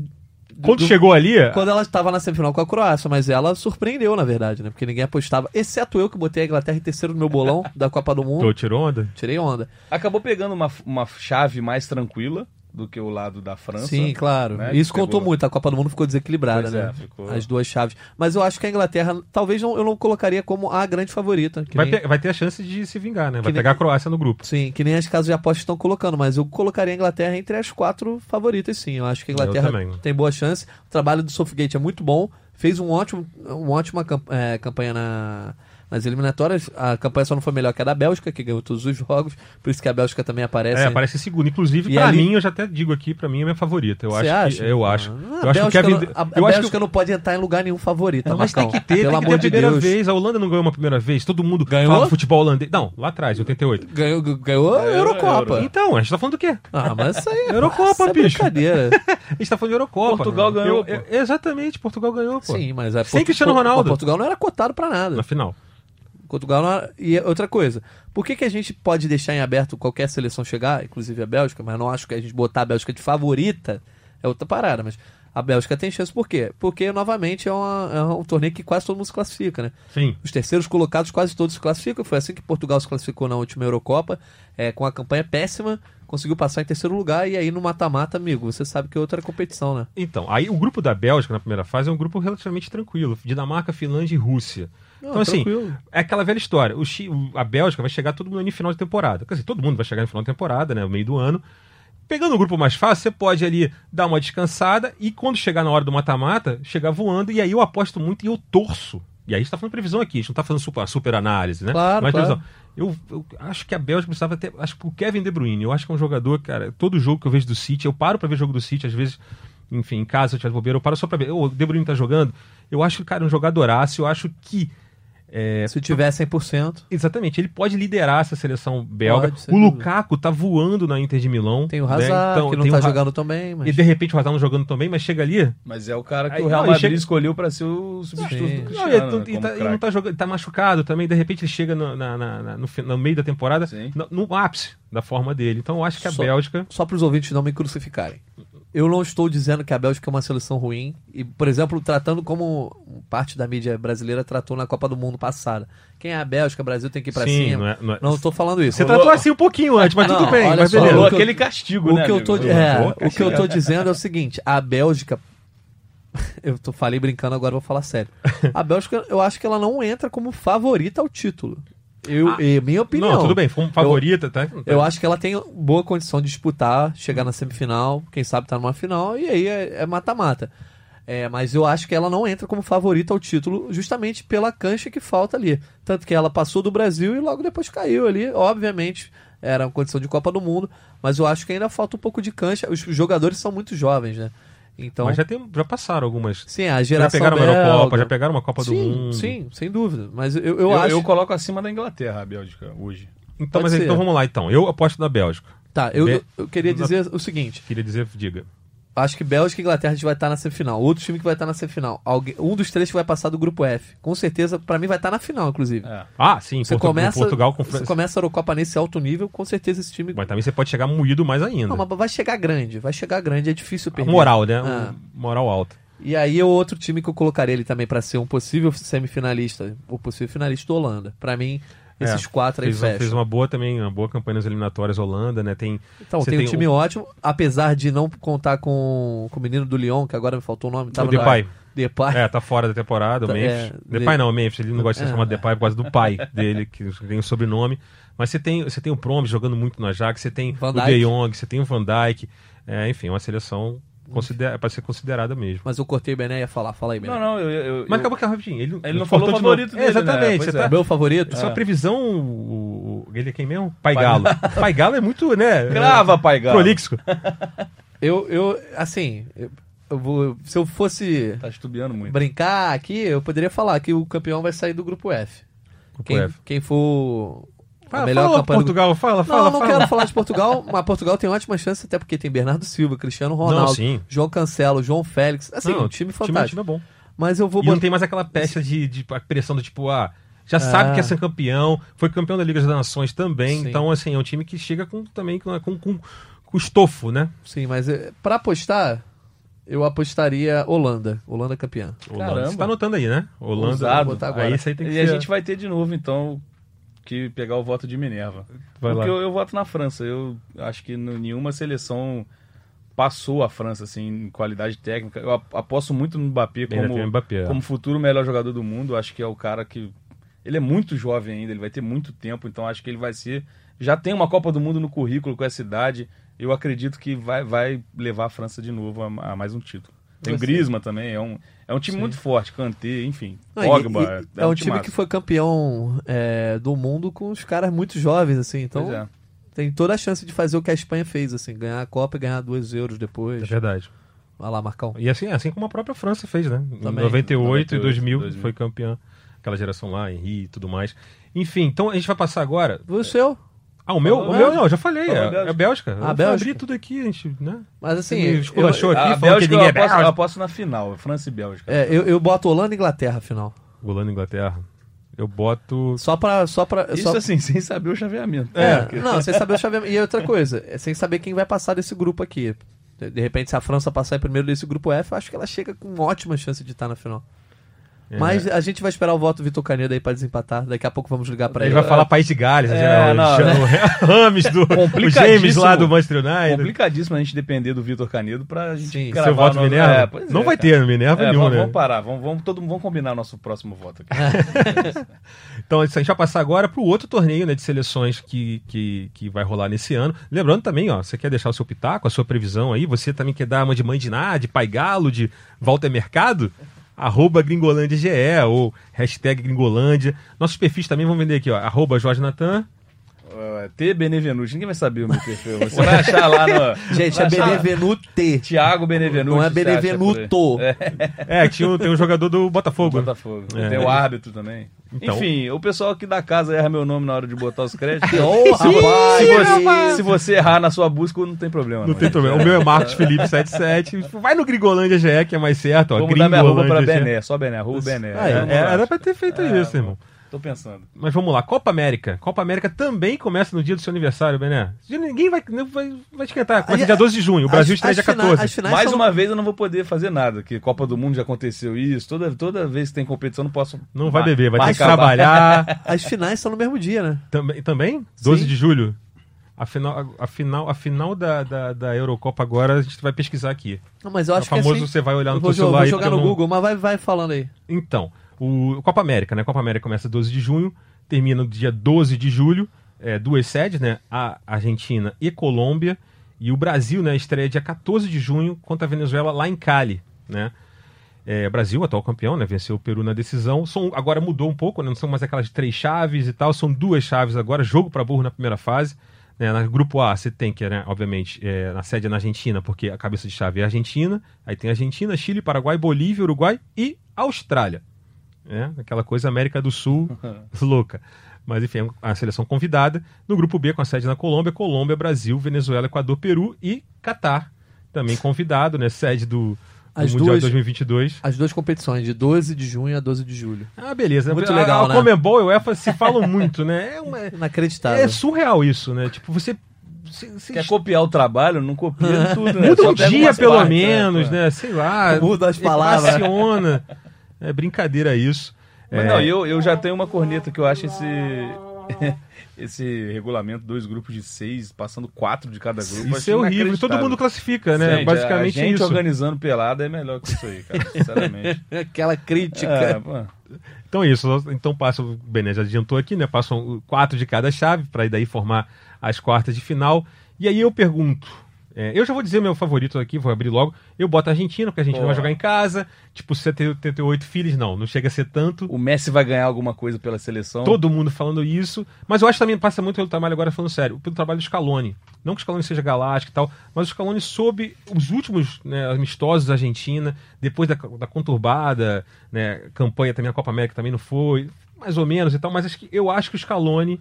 Do- Quando do- chegou ali, Quando ela estava na semifinal com a Croácia, mas ela surpreendeu, na verdade, né? Porque ninguém apostava, exceto eu que botei a Inglaterra em terceiro no meu bolão da Copa do Mundo. tô tirou onda. Tirei onda. Acabou pegando uma, uma chave mais tranquila, do que o lado da França. Sim, claro. né, Isso que contou pegou- muito. A Copa do Mundo ficou desequilibrada, Pois né? é, ficou- As duas chaves. Mas eu acho que a Inglaterra, talvez não, eu não colocaria como a grande favorita. Que Vai, nem- pe- vai ter a chance de se vingar, né? Vai nem- pegar a Croácia no grupo. Sim, que nem as casas de aposta estão colocando, mas eu colocaria a Inglaterra entre as quatro favoritas, sim. Eu acho que a Inglaterra também. tem boa chance. O trabalho do Southgate é muito bom. Fez um ótimo, uma ótima cam- eh, campanha na- nas eliminatórias. A campanha só não foi melhor que a da Bélgica, que ganhou todos os jogos. Por isso que a Bélgica também aparece. É, aparece em segundo. Inclusive, E pra ali- mim, eu já até digo aqui, pra mim é minha favorita. Eu acho acha? que. Eu acho. Ah, eu a acho que o Bélgica Kevin. não- a, a eu acho Bélgica que não pode entrar em lugar nenhum favorita, Não, mas tem Marcão. que ter, Pelo tem que ter amor a de primeira Deus. vez. A Holanda não ganhou uma primeira vez. Todo mundo Ganhou? fala futebol holandês. Não, lá atrás, 88. Ganhou, ganhou a Euro, Eurocopa. Euro. Então, a gente tá falando do quê? Ah, mas isso aí é, Eurocopa, isso é bicho. brincadeira. A gente tá falando de Eurocopa. Portugal ganhou, Eu- pô. eu- exatamente, Portugal ganhou, pô. Sim, mas é Sem Cristiano Ronaldo. Portugal não era cotado pra nada. Na final. Portugal não era... E outra coisa, por que, que a gente pode deixar em aberto qualquer seleção chegar, inclusive a Bélgica, mas não acho que a gente botar a Bélgica de favorita é outra parada, mas a Bélgica tem chance por quê? Porque, novamente, é, uma- é um torneio que quase todo mundo se classifica, né? Sim. Os terceiros colocados quase todos se classificam. Foi assim que Portugal se classificou na última Eurocopa, é, com a campanha péssima, conseguiu passar em terceiro lugar e aí no mata-mata, amigo, você sabe que é outra competição, né? Então, aí o grupo da Bélgica na primeira fase é um grupo relativamente tranquilo. Dinamarca, Finlândia e Rússia. Não, então, assim, tranquilo. é aquela velha história. O, a Bélgica vai chegar todo mundo em final de temporada. Quer dizer, todo mundo vai chegar no final de temporada, né? No meio do ano. Pegando o grupo mais fácil, você pode ali dar uma descansada e quando chegar na hora do mata-mata, chegar voando. E aí eu aposto muito e eu torço. E aí a gente tá falando previsão aqui, a gente não tá fazendo super, super análise, né? Claro, Mas claro. previsão. Eu, eu acho que a Bélgica precisava ter. Acho que o Kevin De Bruyne, eu acho que é um jogador, cara. Todo jogo que eu vejo do City, eu paro pra ver jogo do City, às vezes, enfim, em casa, se eu tiver bobeira, eu paro só pra ver. "Ô, O De Bruyne tá jogando. Eu acho que, cara, é um jogadoraço. Eu acho que. É, Se tiver 100%, Exatamente, ele pode liderar essa seleção belga. Pode, o dúvida. Lukaku tá voando na Inter de Milão. tem o né? Hazard, Então, que não tá o jogando também, mas... E de repente o Hazard não jogando também, mas chega ali. Mas é o cara que Aí, o Real não, Madrid chega- escolheu pra ser o substituto Sim. do Não, Cristiano. e, né, e como tá, e não tá jogando, tá machucado também, de repente ele chega no, na- na- na- no, no meio da temporada no, no ápice da forma dele. Então eu acho que a Só- Bélgica. Só para os ouvintes não me crucificarem. Eu não estou dizendo que a Bélgica é uma seleção ruim. E, por exemplo, tratando como parte da mídia brasileira tratou na Copa do Mundo passada. Quem é a Bélgica? O Brasil tem que ir pra Sim, cima. não é- não é- Não estou falando isso. Você Rolou- tratou assim um pouquinho antes, mas Não, tudo bem, olha mas só, beleza. Rolou aquele castigo, O né? que, eu tô, é, o que eu tô castigo. dizendo é o seguinte: a Bélgica. Eu tô, falei brincando, agora eu vou falar sério. A Bélgica, eu acho que ela não entra como favorita ao título. Eu, Ah, e minha opinião. Não, tudo bem, foi um favorita, tá? Eu acho que ela tem boa condição de disputar, chegar na semifinal, quem sabe tá numa final, e aí é é mata-mata. É, mas eu acho que ela não entra como favorita ao título justamente pela cancha que falta ali. Tanto que ela passou do Brasil e logo depois caiu ali. Obviamente, era uma condição de Copa do Mundo, mas eu acho que ainda falta um pouco de cancha. Os jogadores são muito jovens, né? Então, Mas já, tem, já passaram algumas. sim, a Já geração pegaram uma belga- Eurocopa, já pegaram uma Copa do sim, Mundo. Sim, sem dúvida. Mas eu, eu, Eu, acho. eu coloco acima da Inglaterra a Bélgica hoje. Então, Pode mas ser. então vamos lá, então. Eu aposto na Bélgica. Tá, eu, Be- eu- eu queria dizer o seguinte: Queria dizer, diga. Acho que Bélgica e Inglaterra a gente vai estar na semifinal. Outro time que vai estar na semifinal. Alguém, um dos três que vai passar do grupo F. Com certeza, pra mim, vai estar na final, inclusive. É. Ah, sim, Você Portu- começa, Portugal com você França. começa a Eurocopa nesse alto nível, com certeza esse time. Mas também você pode chegar moído mais ainda. Não, mas vai chegar grande, vai chegar grande, é difícil A perder. moral, né? Ah. Um- Moral alta. E aí é outro time que eu colocaria ele também pra ser um possível semifinalista, ou possível finalista da Holanda. Pra mim, esses É, quatro aí Fez, fecham. fez uma boa também, uma boa campanha nas eliminatórias Holanda, né? Tem, Então, tem, um time o- ótimo, apesar de não contar com, com o menino do Lyon, que agora me faltou o nome. o Tava Depay. No... Depay. É, tá fora da temporada, o Tá, Memphis. é, Depay de- não, o Memphis, ele não gosta de ser É. chamado Depay por causa do pai dele, que tem o sobrenome. Mas você tem, você tem o Promes jogando muito no Ajax, você tem Van o Dijk. De Jong, você tem o Van Dijk. É, enfim, uma seleção considera, para ser considerada mesmo. Mas eu cortei o Bené e ia falar. Fala aí, Bené. Não, não, eu. eu, Mas eu- acabou que é rapidinho. Ele, Ele não falou o de favorito dele, É, exatamente. né? É. tá, Meu favorito? Sua É. previsão, o, o- ele é quem mesmo? Pai Galo. Pai Galo é muito, né? Grava, pai Galo. Prolixo. Eu, eu assim, eu, eu vou, se eu fosse Tá brincar aqui, eu poderia falar que o campeão vai sair do grupo F. Grupo Quem, F. quem for a Fala, melhor fala campanha do Portugal, fala, Não, fala, eu não fala. quero falar de Portugal, mas Portugal tem ótimas chances, até porque tem Bernardo Silva, Cristiano Ronaldo, Não, sim. João Cancelo, João Félix. Assim, Não, um time O fantástico. time é bom. Mas eu vou E não tem mais aquela peça de, de pressão do tipo, ah, já sabe que é ser campeão, foi campeão da Liga das Nações também, Sim. então assim, é um time que chega com também com, com, com, com estofo, né? Sim, mas eh, pra apostar, eu apostaria Holanda. Holanda campeã. Holanda. Caramba. Você tá anotando aí, né? Holanda. Ousado. Vou botar agora. Aí isso aí tem que E ser. a gente vai ter de novo, então, que pegar o voto de Minerva. Vai Porque eu, eu voto na França. Eu acho que nenhuma seleção passou a França assim em qualidade técnica. Eu ap- aposto muito no Mbappé como, Mbappé. como futuro melhor jogador do mundo. Acho que é o cara que ele é muito jovem ainda, ele vai ter muito tempo, então acho que ele vai ser já tem uma Copa do Mundo no currículo com essa idade. Eu acredito que vai, vai levar a França de novo a, a mais um título. Tem o Griezmann também, é um, é um time Sim. muito forte, Kanté, enfim. Não, e- Pogba, e é um time timaço. que foi campeão é, do mundo com os caras muito jovens, assim. Então Pois é. tem toda a chance de fazer o que a Espanha fez, assim, ganhar a Copa e ganhar dois euros É depois. verdade. Vai lá, Marcão. E assim, assim como a própria França fez, né? Em Também. 98 e 98, 2000, 2000. foi campeã. Aquela geração lá, Henri e tudo mais. Enfim, então a gente vai passar agora. O seu? Ah, o meu? O meu não, já falei. É, Bélgica. é a Bélgica. Eu Ah, Bélgica. abri tudo aqui, a gente, né? Mas assim, me eu, esculachou aqui, A que Bélgica eu ninguém é aposto, eu Bélgica. aposto na final, França e Bélgica. é, eu, eu boto Holanda e Inglaterra, final. Holanda e Inglaterra. Eu boto. Só pra. Só pra Isso só... assim, sem saber o chaveamento. É, Porque- não, sem saber o chaveamento. E outra coisa, é sem saber quem vai passar desse grupo aqui. De de repente, se a França passar em primeiro desse grupo F, eu acho que ela chega com ótima chance de estar na final. É, Mas a gente vai esperar o voto do Vitor Canedo aí pra desempatar. Daqui a pouco vamos ligar pra Ele ele. vai falar País de Gales, É, não, já- né? o Rames do. O Complicadíssimo. James lá do Manchester United. Complicadíssimo a gente depender do Vitor Canedo pra gente Sim. gravar Seu voto o nome- Minerva? É, pois não é, vai cara. ter no Minerva É, nenhum, vamos, né? vamos parar, vamos, vamos, todo, vamos combinar nosso próximo voto aqui. Então, a gente vai passar agora para o outro torneio né, de seleções que, que, que vai rolar nesse ano. Lembrando também, ó, você quer deixar o seu pitaco, a sua previsão aí, você também quer dar uma de Mãe de Ná, de Pai Galo, de Walter Mercado? Arroba Gringolândia GE ou hashtag Gringolândia. Nossos perfis também vão vender aqui, ó. Arroba Jorge Natan. Uh, T Benevenuti, ninguém vai saber o meu perfil. Você vai achar lá no. Gente, é Benevenute. Thiago Benevenuti. Não é. Benevenuto. É, tinha um, tem um jogador do Botafogo. né? Botafogo. É. Tem o árbitro também. Então- Enfim, o pessoal aqui da casa erra meu nome na hora de botar os créditos. Se, rapaz! se você, se você errar na sua busca, não tem problema. Não tem problema. O meu é Marcos Felipe 77. Vai no Gringolândia GE, que é mais certo, ó. Vou mudar minha arroba pra. Bené, só Bené, arroba Bené. Ah, é, Vamos É, era pra ter feito É, isso, irmão. Tô pensando. Mas vamos lá, Copa América. Copa América também começa no dia do seu aniversário, Bené. Ninguém vai, vai, vai esquentar. Começa dia 12 de junho. O Brasil estreia as dia fina- 14. as finais Mais são- uma vez eu não vou poder fazer nada, que Copa do Mundo já aconteceu isso. Toda, toda vez que tem competição eu não posso. Não vai beber, vai ter que trabalhar. As finais são no mesmo dia, né? também, também? 12 Sim. de julho. A final, a final, a final da, da, da Eurocopa agora a gente vai pesquisar aqui. Não, mas eu o acho famoso que assim, você vai olhar no eu vou, teu jo- vou celular aí, jogar no não- Google, mas vai, vai falando aí. Então, o Copa América, né? Copa América começa 12 de junho, termina no dia 12 de julho. É, duas sedes, né? A Argentina e Colômbia. E o Brasil, né? Estreia dia 14 de junho contra a Venezuela lá em Cali, né? É, Brasil, atual campeão, né? Venceu o Peru na decisão. São, agora mudou um pouco, né? Não são mais aquelas três chaves e tal, são duas chaves agora, jogo para burro na primeira fase. Né? Na grupo A, você tem que, né, obviamente, é, na sede é na Argentina, porque a cabeça de chave é a Argentina. Aí tem Argentina, Chile, Paraguai, Bolívia, Uruguai e Austrália. Né? Aquela coisa América do Sul louca. Mas enfim, é a seleção convidada. No grupo B, com a sede na Colômbia, Colômbia, Brasil, Venezuela, Equador, Peru e Catar. Também convidado, né? Sede do, do As Mundial duas- 2022. As duas competições, de 12 de junho a 12 de julho. Ah, beleza. Muito a, legal, a, né? Comembol e o UEFA se falam muito, né? É, uma- Inacreditável. é surreal isso, né? Tipo, você... você, você Quer copiar o trabalho? Não copia tudo, né? muda um dia, pelo partes, menos, né? né? Sei lá. Muda as palavras. Equaciona. É brincadeira isso. Mas É, não, eu, eu já tenho uma corneta que eu acho esse. esse regulamento, dois grupos de seis, passando quatro de cada grupo. Isso é horrível. Todo mundo classifica, né? Gente, Basicamente a gente isso. organizando pelada é melhor que isso aí, cara, sinceramente. Aquela crítica. É, pô. Então é isso. Então passa, o Bené já adiantou aqui, né? Passam quatro de cada chave para daí formar as quartas de final. E aí eu pergunto. É, eu já vou dizer meu favorito aqui, vou abrir logo. Eu boto a Argentina, porque a Argentina vai jogar em casa. Tipo, 78 filhos, não, não chega a ser tanto. o Messi vai ganhar alguma coisa pela seleção. Todo mundo falando isso. Mas eu acho que também passa muito pelo trabalho, agora falando sério, pelo trabalho do Scaloni. Não que o Scaloni seja galáctico e tal, mas o Scaloni soube os últimos né, amistosos da Argentina, depois da, da conturbada né, campanha também, a Copa América também não foi, mais ou menos e tal, mas acho que, eu acho que o Scaloni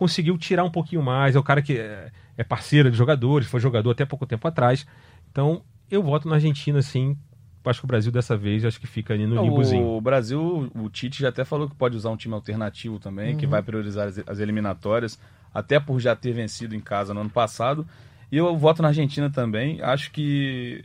conseguiu tirar um pouquinho mais. É o cara que é, é parceiro de jogadores, foi jogador até pouco tempo atrás. Então, eu voto na Argentina, sim. Acho que o Brasil dessa vez acho que fica ali no limbozinho. O Brasil, o Tite já até falou que pode usar um time alternativo também, que vai priorizar as, as eliminatórias, até por já ter vencido em casa no ano passado. E eu voto na Argentina também. Acho que,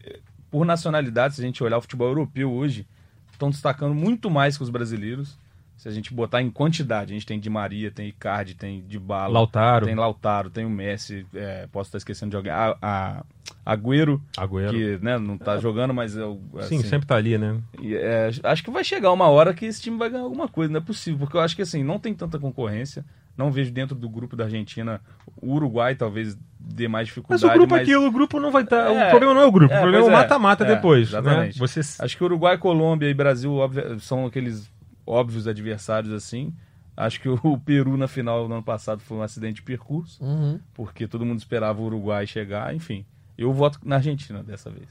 por nacionalidade, se a gente olhar o futebol europeu hoje, estão destacando muito mais que os brasileiros. Se a gente botar em quantidade, a gente tem Di Maria, tem Icardi, tem Dybala, Lautaro. tem Lautaro, tem o Messi, é, posso estar esquecendo de alguém, a, a Agüero, Agüero. que né, não tá jogando, mas é o- Sim, assim, sempre tá ali, né? é, acho que vai chegar uma hora que esse time vai ganhar alguma coisa, não é possível, porque eu acho que assim, não tem tanta concorrência, não vejo dentro do grupo da Argentina, o Uruguai talvez dê mais Mas dificuldade, o grupo mas aqui, o grupo não vai estar. É, o problema não é o grupo, é, o problema é o pois é, mata-mata é, depois. Né? Você Acho que Uruguai, Colômbia e Brasil óbvio, são aqueles óbvios adversários assim. Acho que o Peru na final do ano passado foi um acidente de percurso, Uhum. porque todo mundo esperava o Uruguai chegar, enfim. Eu voto na Argentina dessa vez.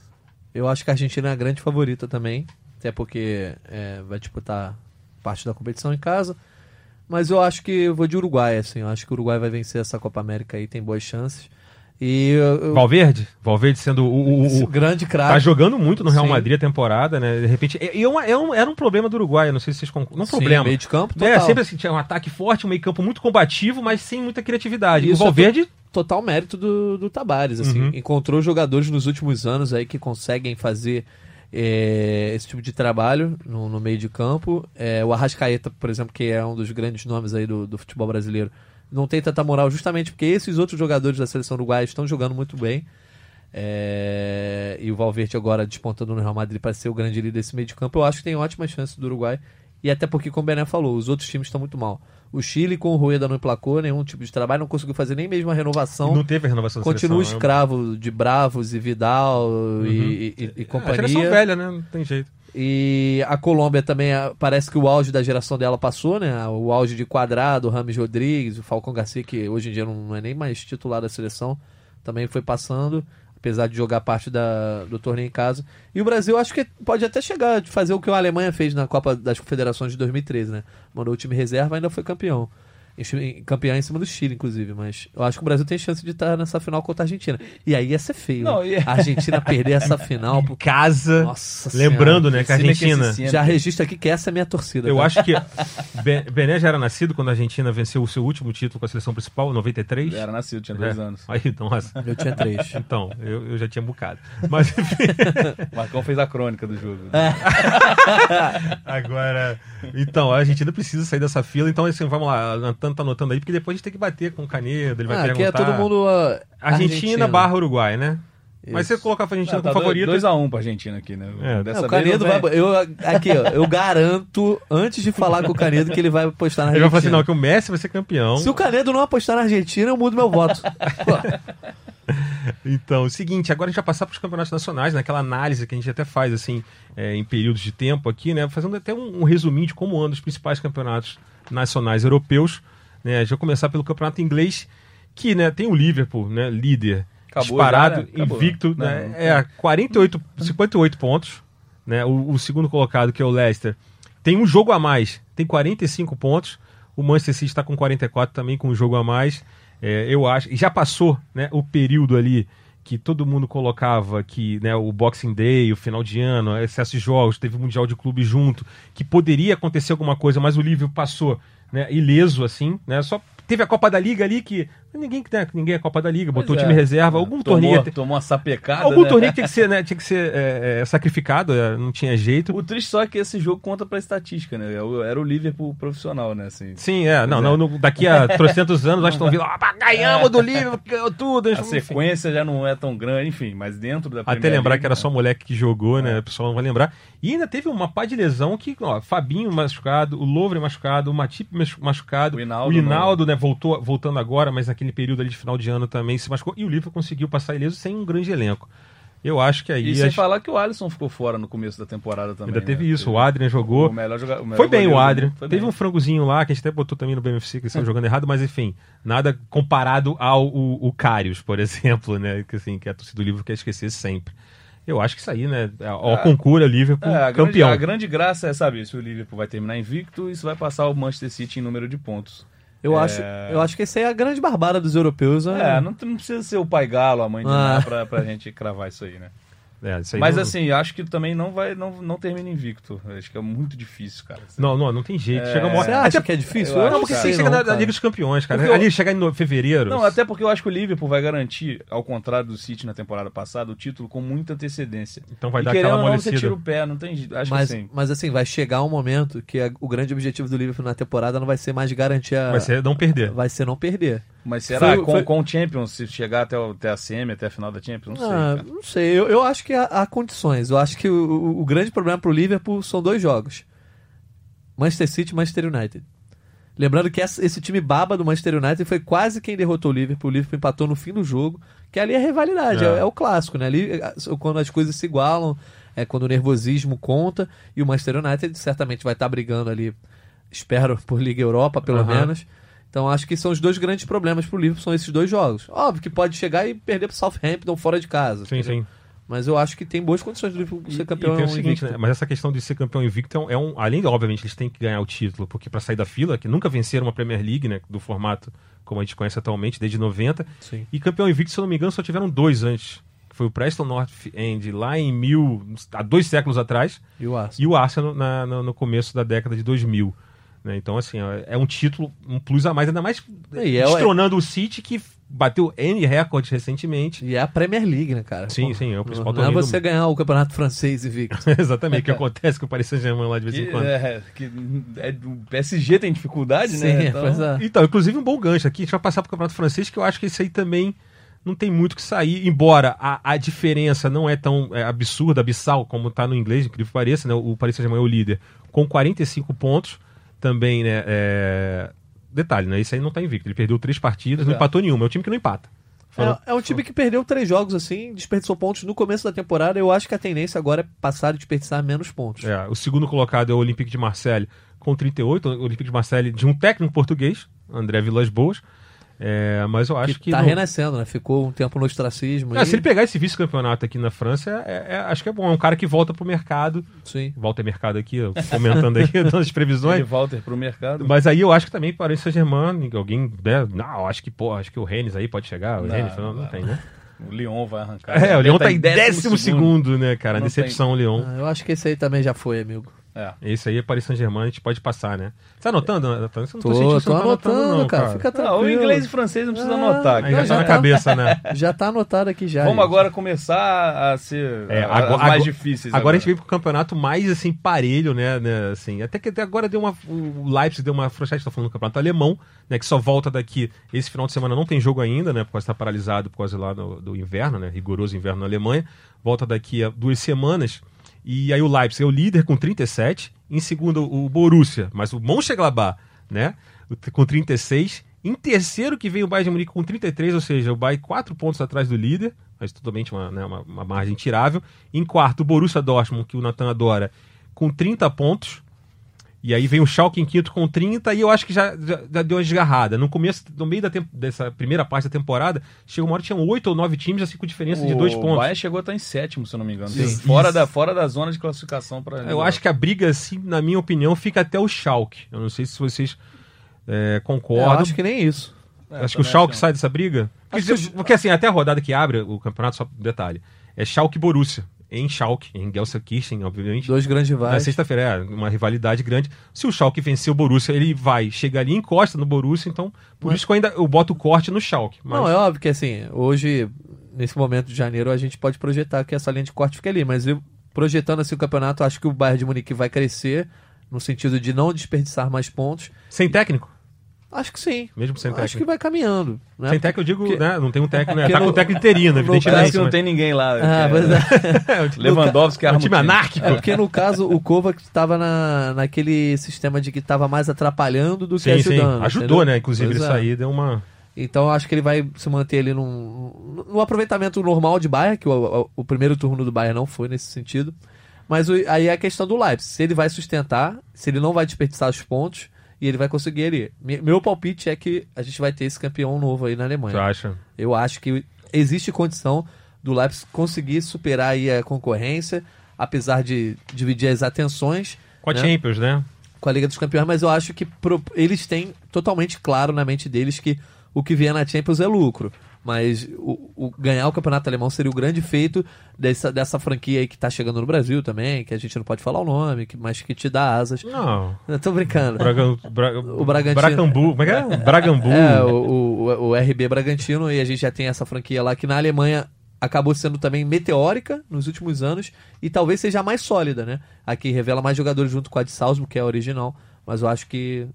Eu acho que a Argentina é a grande favorita também, até porque é, vai disputar parte da competição em casa. Mas eu acho que eu vou de Uruguai, assim. Eu acho que o Uruguai vai vencer essa Copa América aí, tem boas chances. E eu, Valverde? Valverde sendo o. o- o- grande Tá craque. jogando muito no Real Sim. Madrid a temporada, né? De repente. E é é um- era um problema do Uruguai, não sei se vocês concordam. Não Sim, problema. meio de campo, É, total. sempre assim, tinha um ataque forte, um meio campo muito combativo, mas sem muita criatividade. E o Isso é Valverde, total mérito do, do Tabares, assim. Uhum. Encontrou jogadores nos últimos anos aí que conseguem fazer é, esse tipo de trabalho no, no meio de campo. É, o Arrascaeta, por exemplo, que é um dos grandes nomes aí do, do futebol brasileiro, não tem tanta moral justamente porque esses outros jogadores da seleção uruguaia estão jogando muito bem. É, e o Valverde agora despontando no Real Madrid para ser o grande líder desse meio de campo, eu acho que tem ótimas chances do Uruguai. E até porque, como o Bené falou, os outros times estão muito mal. O Chile, com o Rueda, não emplacou nenhum tipo de trabalho, não conseguiu fazer nem mesmo a renovação. não teve a renovação Continua seleção, né? escravo de Bravos e Vidal e, e- e- e É, a companhia. velha, né? Não tem jeito. E a Colômbia também, parece que o auge da geração dela passou, né? O auge de Quadrado, Rames Rodrigues, o Falcão Garcia, que hoje em dia não é nem mais titular da seleção, também foi passando, apesar de jogar parte da, do torneio em casa. E o Brasil acho que pode até chegar a fazer o que a Alemanha fez na Copa das Confederações de 2013, né? Mandou o time reserva ainda foi campeão. Campeão em cima do Chile, inclusive. Mas eu acho que o Brasil tem chance de estar nessa final contra a Argentina. E aí ia ser feio. Não, né? e- A Argentina perder essa final. Em casa, Nossa lembrando, Senhora. né, que a que Argentina. esse Já registra aqui que essa é a minha torcida. Eu tá? acho que Be- Bené já era nascido quando a Argentina venceu o seu último título com a seleção principal, em 93. Era nascido, tinha dois É. anos. Aí, nossa. Eu tinha três. Então, eu, eu já tinha bocado. Mas, enfim, Marcão fez a crônica do jogo. É. agora. Então, a Argentina precisa sair dessa fila. Então, assim, vamos lá. Natan tá anotando aí, porque depois a gente tem que bater com o Canedo. Ele vai Ah, aqui perguntar. é todo mundo. ah, Argentina, barra Uruguai, né? Mas Isso. você colocar a Argentina Não, tá como favorita. 2x1 pra Argentina aqui, né? É. Dessa Não, o vez Canedo não vai. Eu, aqui, ó, eu garanto, antes de falar com o Canedo, que ele vai apostar na Ele vai falar assim: Argentina. não, que o Messi vai ser campeão. Se o Canedo não apostar na Argentina, eu mudo meu voto. Então, o seguinte, agora a gente vai passar para os campeonatos nacionais, naquela análise que a gente até faz assim é, em períodos de tempo aqui, né? Fazendo até um, um resuminho de como andam os principais campeonatos nacionais europeus. Né? A gente vai começar pelo campeonato inglês, que né, tem o Liverpool, né, líder, Acabou disparado, já, né? Acabou. invicto, Não, né? é 48, 58 pontos. Né? O, o segundo colocado, que é o Leicester, tem um jogo a mais, tem 45 pontos. O Manchester City está com 44 também, com um jogo a mais. É, eu acho. E já passou né, o período ali que todo mundo colocava que né, o Boxing Day, o final de ano, excesso de jogos, teve o Mundial de Clube junto, que poderia acontecer alguma coisa, mas o Liverpool passou né, ileso, assim, né? Só teve a Copa da Liga ali que ninguém, né, ninguém é Copa da Liga, botou o time é. reserva, algum tomou, torneio. Tomou uma sapecada. Algum né? torneio tinha que ser, né, tinha que ser é, é, sacrificado, é, não tinha jeito. O triste só é que esse jogo conta pra estatística, né? O- Era o Liverpool profissional, né? Assim, Sim, é. Não, não, no- daqui a trocentos anos nós estamos vendo, ah, ganhamos do Liverpool, tudo. a enfim. sequência já não é tão grande, enfim, mas dentro da Até lembrar League, que era né? só moleque que jogou, né? O pessoal não vai lembrar. E ainda teve uma pá de lesão que, ó, Fabinho machucado, o Louvre machucado, o Matip machu- machucado, O Hinaldo, o Hinaldo, né, voltou, voltando agora, mas naquele período ali de final de ano também se machucou. E o Liverpool conseguiu passar ileso sem um grande elenco. Eu acho que aí. E sem as- falar que o Alisson ficou fora no começo da temporada também. ainda teve né? isso. O Adrian jogou. O melhor joga- o melhor Foi bem o Adrian. Teve um frangozinho lá que a gente até botou também no BMFC que eles estão jogando errado, mas enfim, nada comparado ao o, o Karius, por exemplo, né? Que assim, que a torcida do livro quer esquecer sempre. Eu acho que isso aí, né? Ao É. concura Liverpool É, a grande, campeão. a grande graça é saber se o Liverpool vai terminar invicto e se vai passar o Manchester City em número de pontos. Eu, É. acho, eu acho que essa é a grande barbada dos europeus. né? É, não, não precisa ser o pai galo, a mãe de Ah. Ná pra, pra gente cravar isso aí, né? É, isso aí Mas não- assim, acho que também não vai, não, não termina invicto. Acho que é muito difícil, cara. Não, não, não tem jeito. É. Chega uma hora. Você acha Até- que é difícil? eu Eu acho Não, porque você sei chega não, na, na. Liga dos Campeões, cara. Porque eu- Ali chegar em fevereiro. Não, até porque eu acho que o Liverpool vai garantir, ao contrário do City na temporada passada, o título com muita antecedência. Então vai e dar aquela ou não, você amolecida. tira o pé, não tem jeito. Acho Mas, que sim. mas assim, vai chegar um momento que a- o grande objetivo do Liverpool na temporada não vai ser mais garantir a. Vai ser não perder. vai ser não perder. Mas será Foi- com, foi- com o Champions, se chegar até, o- até a semi, até a final da Champions? Não sei. Ah, cara. não sei, eu, eu acho que há, há condições. Eu acho que o, o- o grande problema pro Liverpool são dois jogos: Manchester City e Manchester United. Lembrando que essa- esse time baba do Manchester United foi quase quem derrotou o Liverpool. O Liverpool empatou no fim do jogo, que ali é rivalidade, É. é, é o clássico, né? Ali, quando as coisas se igualam, é quando o nervosismo conta, e o Manchester United certamente vai estar brigando ali, espero, por Liga Europa, pelo Aham. menos. Então acho que são os dois grandes problemas pro Liverpool, são esses dois jogos. Óbvio que pode chegar e perder pro Southampton fora de casa. Sim, entendeu? sim. Mas eu acho que tem boas condições do Liverpool ser campeão e tem o seguinte, invicto. né? Mas essa questão de ser campeão invicto é um, é um- Além de, obviamente, eles têm que ganhar o título, porque para sair da fila, que nunca venceram uma Premier League, né? Do formato como a gente conhece atualmente, desde 90. Sim. E campeão invicto, se eu não me engano, só tiveram dois antes. Foi o Preston North End lá em mil. há dois séculos atrás. E o Arsenal. E o Arsenal na- no, no começo da década de 2000. Né? Então, assim, é é um título, um plus a mais, ainda mais E é o- destronando o City, que bateu N recordes recentemente. E é a Premier League, né, cara? Sim, Pô, sim, é o principal Não é torneio do você mundo. ganhar o campeonato francês invicto. Exatamente, o que acontece com o Paris Saint-Germain lá de vez em Que, quando. é, que é, o PSG tem dificuldade, Sim, né? Então, é. Então, inclusive um bom gancho aqui, a gente vai passar para o Campeonato Francês, que eu acho que esse aí também não tem muito que sair, embora a, a diferença não é tão é, absurda, abissal, como está no inglês, incrível que pareça, né? o Paris Saint-Germain é o líder, com 45 pontos, também, né, é... detalhe, né, isso aí não está invicto, ele perdeu três partidas, não Exato. empatou nenhuma, é o time que não empata. Falou- É, é um time que perdeu três jogos assim, desperdiçou pontos no começo da temporada. Eu acho que a tendência agora é passar a desperdiçar menos pontos. É, o segundo colocado é o Olympique de Marseille com 38, o Olympique de Marseille de um técnico português, André Vilas Boas, é, mas eu acho que... tá não- renascendo, né? Ficou um tempo no ostracismo. É, e- se ele pegar esse vice-campeonato aqui na França, é- é- acho que é bom. É um cara que volta pro mercado. Sim. Volta ao mercado aqui, eu comentando aí, dando as Ele previsões. Walter pro mercado. Mas aí eu acho que também Paris Saint-Germain, alguém. Né, não, acho que, pô, acho que o Rennes aí pode chegar. O Não, Rennes não, não não. tem, né? O Lyon vai arrancar. É, o Leão tá em em décimo segundo, né, cara? Não Decepção, o Leão. Ah, eu acho que esse aí também já foi, amigo. É. Esse aí é Paris Saint-Germain, a gente pode passar, né? Você tá anotando, Nathan? Você não Tô, sentindo que você tô não tá anotando, não, cara. Fica Ah, tranquilo. o inglês e o francês não precisa Ah, anotar. Aí cara. já tá na já- cabeça, né? Já tá anotado aqui já. Vamos gente. agora começar a ser É, a- agora- as mais agora- difíceis. Agora a gente veio pro campeonato mais assim, parelho, né? né, assim, até que até agora deu uma. O Leipzig deu uma afrouxada, a gente tá falando do campeonato alemão, né? Que só volta daqui. Esse final de semana não tem jogo ainda, né? Por causa que tá paralisado por causa lá do, do inverno, né? Rigoroso inverno na Alemanha. Volta daqui a duas semanas. E aí o Leipzig é o líder com 37. Em segundo, o Borussia, mas o Mönchengladbach, né? Com 36. Em terceiro que vem o Bayern de Munique com 33, ou seja, o Bayern quatro pontos atrás do líder, mas totalmente uma, né, uma, uma margem tirável. Em quarto, o Borussia Dortmund, que o Natan adora, com 30 pontos. E aí vem o Schalke em quinto com 30 e eu acho que já, já, já deu uma desgarrada. No começo, no meio da dessa primeira parte da temporada, chegou uma hora que tinham oito ou nove times assim com diferença de dois O pontos. Bayern chegou a estar em sétimo, se eu não me engano. Sim. Fora, Isso. da, fora da zona de classificação para. Eu acho que a briga, assim, na minha opinião, fica até o Schalke. Eu não sei se vocês é, É, eu concordam. acho que nem isso. Acho que o Schalke sai dessa briga. Porque, que- porque, assim, até a rodada que abre o campeonato, só um detalhe, é Schalke e Borussia. Em Schalke, em Gelsenkirchen, obviamente. Dois grandes Na rivais. sexta-feira é uma rivalidade grande. Se o Schalke vencer o Borussia, ele vai chegar ali, encosta no Borussia, então por Mas- isso que eu ainda eu boto o corte no Schalke. Mas Não, é óbvio que assim, hoje, nesse momento de janeiro, a gente pode projetar que essa linha de corte fica ali, mas eu, projetando assim o campeonato, acho que o Bayern de Munique vai crescer, no sentido de não desperdiçar mais pontos. sem técnico, Acho que sim. mesmo sem acho que técnico. vai caminhando. Né? Sem técnico eu digo, Porque- né? Não tem um técnico, né? Tá com o técnico interino, no evidentemente. Parece que não mas- tem ninguém lá. Ah, é, é. É, o time- Lewandowski é um o time anárquico. É porque no caso o Kovac estava na, naquele sistema de que estava mais atrapalhando do que Sim, sim. ajudando. Ajudou, entendeu? né? Inclusive Pois ele é. sair, deu uma. Então eu acho que ele vai se manter ali num, num aproveitamento normal de Bayern, que o, o, o primeiro turno do Bayern não foi nesse sentido. Mas o- aí é a questão do Leipzig. Se ele vai sustentar, se ele não vai desperdiçar os pontos, e ele vai conseguir ali. Me- Meu palpite é que a gente vai ter esse campeão novo aí na Tu Alemanha. acha? Eu acho que existe condição do Leipzig conseguir superar aí a concorrência, apesar de dividir as atenções Com a Né? Champions, né? com a Liga dos Campeões, mas eu acho que pro- eles têm totalmente claro na mente deles que o que vier na Champions é lucro. Mas o, o ganhar o campeonato alemão seria o grande feito dessa, dessa franquia aí que tá chegando no Brasil também, que a gente não pode falar o nome, que, mas que te dá asas. Não. Eu tô brincando. Bragan, Bra, O Bragantino. Bracambu. Como é que é? Bragambu. É, o, o, o RB Bragantino, e a gente já tem essa franquia lá que na Alemanha acabou sendo também meteórica nos últimos anos e talvez seja a mais sólida, né? Aqui revela mais jogadores junto com a de Salzburg, que é a original, mas eu acho que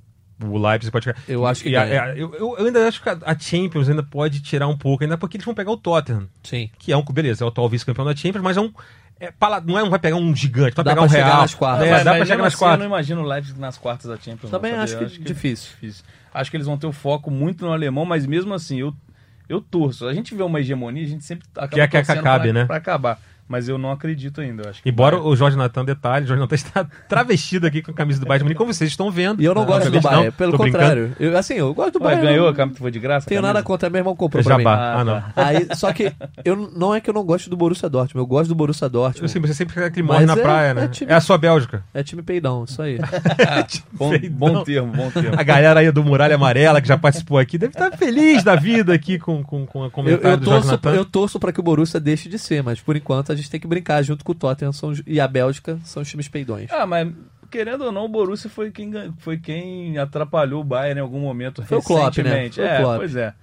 O Leipzig pode ficar. Eu acho que E a- a- eu, eu- eu ainda acho que a a Champions ainda pode tirar um pouco, ainda porque eles vão pegar o Tottenham, sim. que é um. Beleza, é o atual vice-campeão da Champions, mas é um. É, pala- não, é, não vai pegar um gigante, vai Dá pegar um pra chegar real. nas quartas. É, Mas- dá pra chegar nas assim, Eu quartas. não imagino o Leipzig nas quartas da Champions. Também não, acho sabia? que difícil. difícil. Acho que eles vão ter o foco muito no alemão, mas mesmo assim, eu, eu torço. A gente vê uma hegemonia, a gente sempre acaba Quer que torcendo acabe, pra, né? pra acabar. Mas eu não acredito ainda. eu Acho que Embora vai- o Jorge Natan, detalhe, o Jorge Natan está travestido aqui com a camisa do Bayern de Munique, como vocês estão vendo. E eu não gosto do Bayern, não, pelo contrário. Eu, assim, eu gosto do Ué, Bayern. ganhou não a camisa, foi de graça? tenho nada contra, meu irmão comprou É pra mim. jabá. Ah, Ah, não. tá. Aí, só que eu não é que eu não gosto do Borussia Dortmund, eu gosto do Borussia Dortmund. Eu sei, você sempre quer que Mas morre na é- praia, né? é É, time- a sua Bélgica. É time peidão, isso aí. Bom, bom termo, bom termo. A galera aí do Muralha Amarela, que já participou aqui, deve estar feliz da vida aqui com, com, com a Eu, comentário eu do Jorge torço, Natan. eu torço pra que o Borussia deixe de ser, mas por enquanto a gente tem que brincar junto com o Tottenham são e a Bélgica são os times peidões. Ah, mas querendo ou não, o Borussia foi quem, foi quem atrapalhou o Bayern em algum momento Foi o Klopp, né? recentemente. Foi o é, pois é.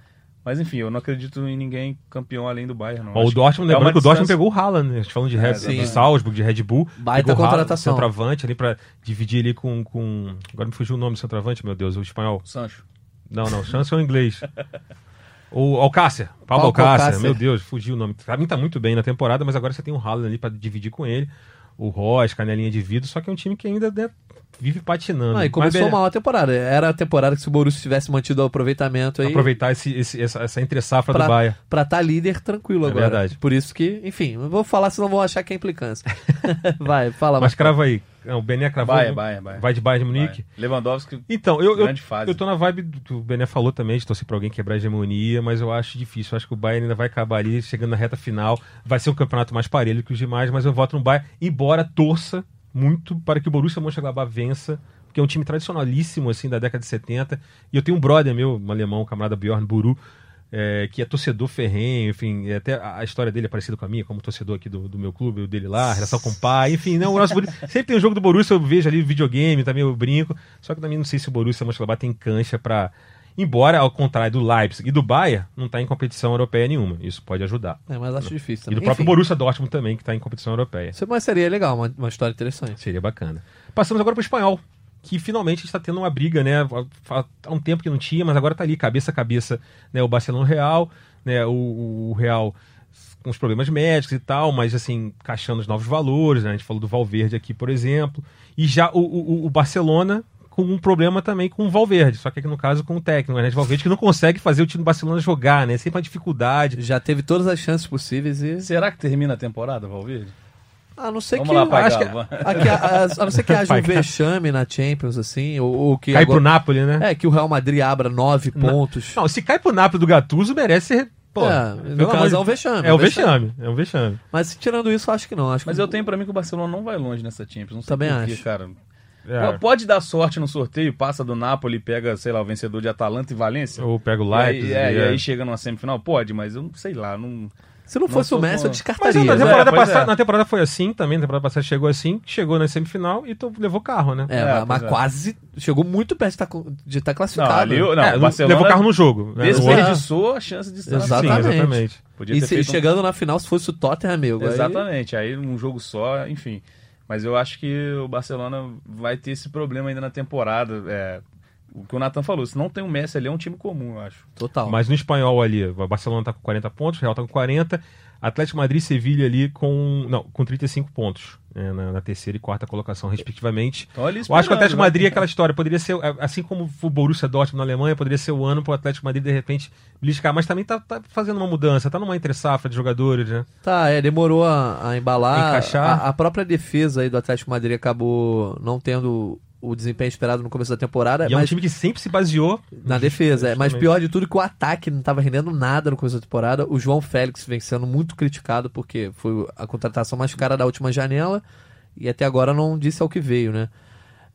Mas enfim, eu não acredito em ninguém campeão além do Bayern, não. O Dortmund, é lembrando uma que o Dortmund pegou o Haaland, né? A gente falando de, Red, sim. de Salzburg, de Red Bull. Baita pegou o Haaland, contratação. Centroavante ali pra dividir ali com, com. Agora me fugiu o nome do centroavante, meu Deus, o espanhol. Sancho. Não, não, chance é o inglês. O Alcácer, Paulo Paulo Alcácer, Alcácer. meu Deus, fugiu o nome. Pra mim tá muito bem na temporada, mas agora você tem o Haaland ali pra dividir com ele. O Ross, canelinha de vidro, só que é um time que ainda né, vive patinando. Ah, e Mas começou beleza. mal a temporada. Era a temporada que se o Borussia tivesse mantido o aproveitamento aí Aproveitar esse, esse- essa, essa entre-safra do Bayern. pra estar líder tranquilo É agora. verdade. Por isso que, enfim, eu vou falar senão vão achar que é implicância. Vai, fala. Mas crava aí. Não, o Bené cravou. Bayern, Bayern, Bayern. Vai de Bayern de Munique. Lewandowski, Então, eu, eu, grande fase. eu tô na vibe do que o Bené falou também, de torcer pra alguém quebrar a hegemonia, mas eu acho difícil. Eu acho que o Bayern ainda vai acabar ali, chegando na reta final. Vai ser um campeonato mais parelho que os demais, mas eu voto no Bayern, embora torça muito para que o Borussia Mönchengladbach vença, porque é um time tradicionalíssimo, assim, da década de 70. E eu tenho um brother meu, um alemão, um camarada Bjorn Buru, é, que é torcedor ferrenho, enfim, é até a, história dele é parecida com a minha, como torcedor aqui do, do meu clube, o dele lá, relação com o pai, enfim, não, o nosso Borussia, sempre tem um jogo do Borussia, eu vejo ali videogame, também eu brinco, só que também não sei se o Borussia Mönchengladbach tem cancha pra, embora ao contrário do Leipzig e do Bayern, não tá em competição europeia nenhuma, isso pode ajudar. É, mas acho difícil E também. do próprio Enfim, Borussia Dortmund também, que tá em competição europeia. Isso mas seria legal, uma, uma história interessante. Seria bacana. Passamos agora para o espanhol, que finalmente está tendo uma briga, né? Há um tempo que não tinha, mas agora está ali, cabeça a cabeça, né? O Barcelona e Real, né? O, o Real com os problemas médicos e tal, mas assim, caixando os novos valores, né? A gente falou do Valverde aqui, por exemplo. E já o, o, o Barcelona com um problema também com o Valverde, só que aqui no caso com o técnico, né? O Valverde que não consegue fazer o time do Barcelona jogar, né? Sempre uma dificuldade. Já teve todas as chances possíveis e. Será que termina a temporada, Valverde? A não ser Vamos que. lá, pai acho que-. Aqui, a, a- a não ser que haja um vexame na Champions, assim, ou, ou que. Cai agora- pro Napoli, né? É, que o Real Madrid abra nove Na- pontos. Não, se cai pro Napoli do Gattuso, merece ser... Pô, É, no caso de- é um vexame. É o vexame, é um vexame. Mas tirando isso, eu acho que não. Acho Mas que eu tenho pra mim que o Barcelona não vai longe nessa Champions. Não sei Também acho. cara. É. Pode dar sorte no sorteio, passa do Napoli, pega, sei lá, o vencedor de Atalanta e Valência. Ou pega o E aí, Leipzig. é, e é. aí chega numa semifinal? Pode, mas eu não sei lá. Não... Se não Não fosse sou o Messi, eu fã. Mas descartaria. na né? temporada, pois passada, é. na temporada foi assim também, na temporada passada chegou assim, chegou na semifinal e to- levou carro, né? É, É, mas, é. quase chegou muito perto de estar, de estar Não, classificado. ali, o- não, É, o Barcelona levou carro no jogo. Né? Desperdiçou a chance de estar Exatamente. Sim, exatamente. Podia E ter se- feito um- chegando na final, se fosse o Tottenham, amigo. aí- Exatamente, aí um jogo só, enfim. Mas eu acho que o Barcelona vai ter esse problema ainda na temporada. É, o que o Nathan falou, se não tem o Messi ali, é um time comum, eu acho. Total. Mas no espanhol ali, o Barcelona tá com 40 pontos, o Real tá com 40, Atlético Madrid e Sevilha ali com, não, com 35 pontos, né, na, na terceira e quarta colocação, respectivamente. Então, ali Eu acho que o Atlético vai. Madrid é aquela história, poderia ser, assim como o Borussia Dortmund na Alemanha, poderia ser o ano pro Atlético Madrid de repente beliscar, mas também tá, tá fazendo uma mudança, tá numa entre safra de jogadores, né? Tá, é, demorou a, a embalar. Encaixar. A, a própria defesa aí do Atlético Madrid acabou não tendo o desempenho esperado no começo da temporada. E é um mas time que sempre se baseou na defesa, é. Mas pior de tudo que o ataque não estava rendendo nada no começo da temporada. O João Félix vem sendo muito criticado porque foi a contratação mais cara da última janela e até agora não disse ao que veio, né?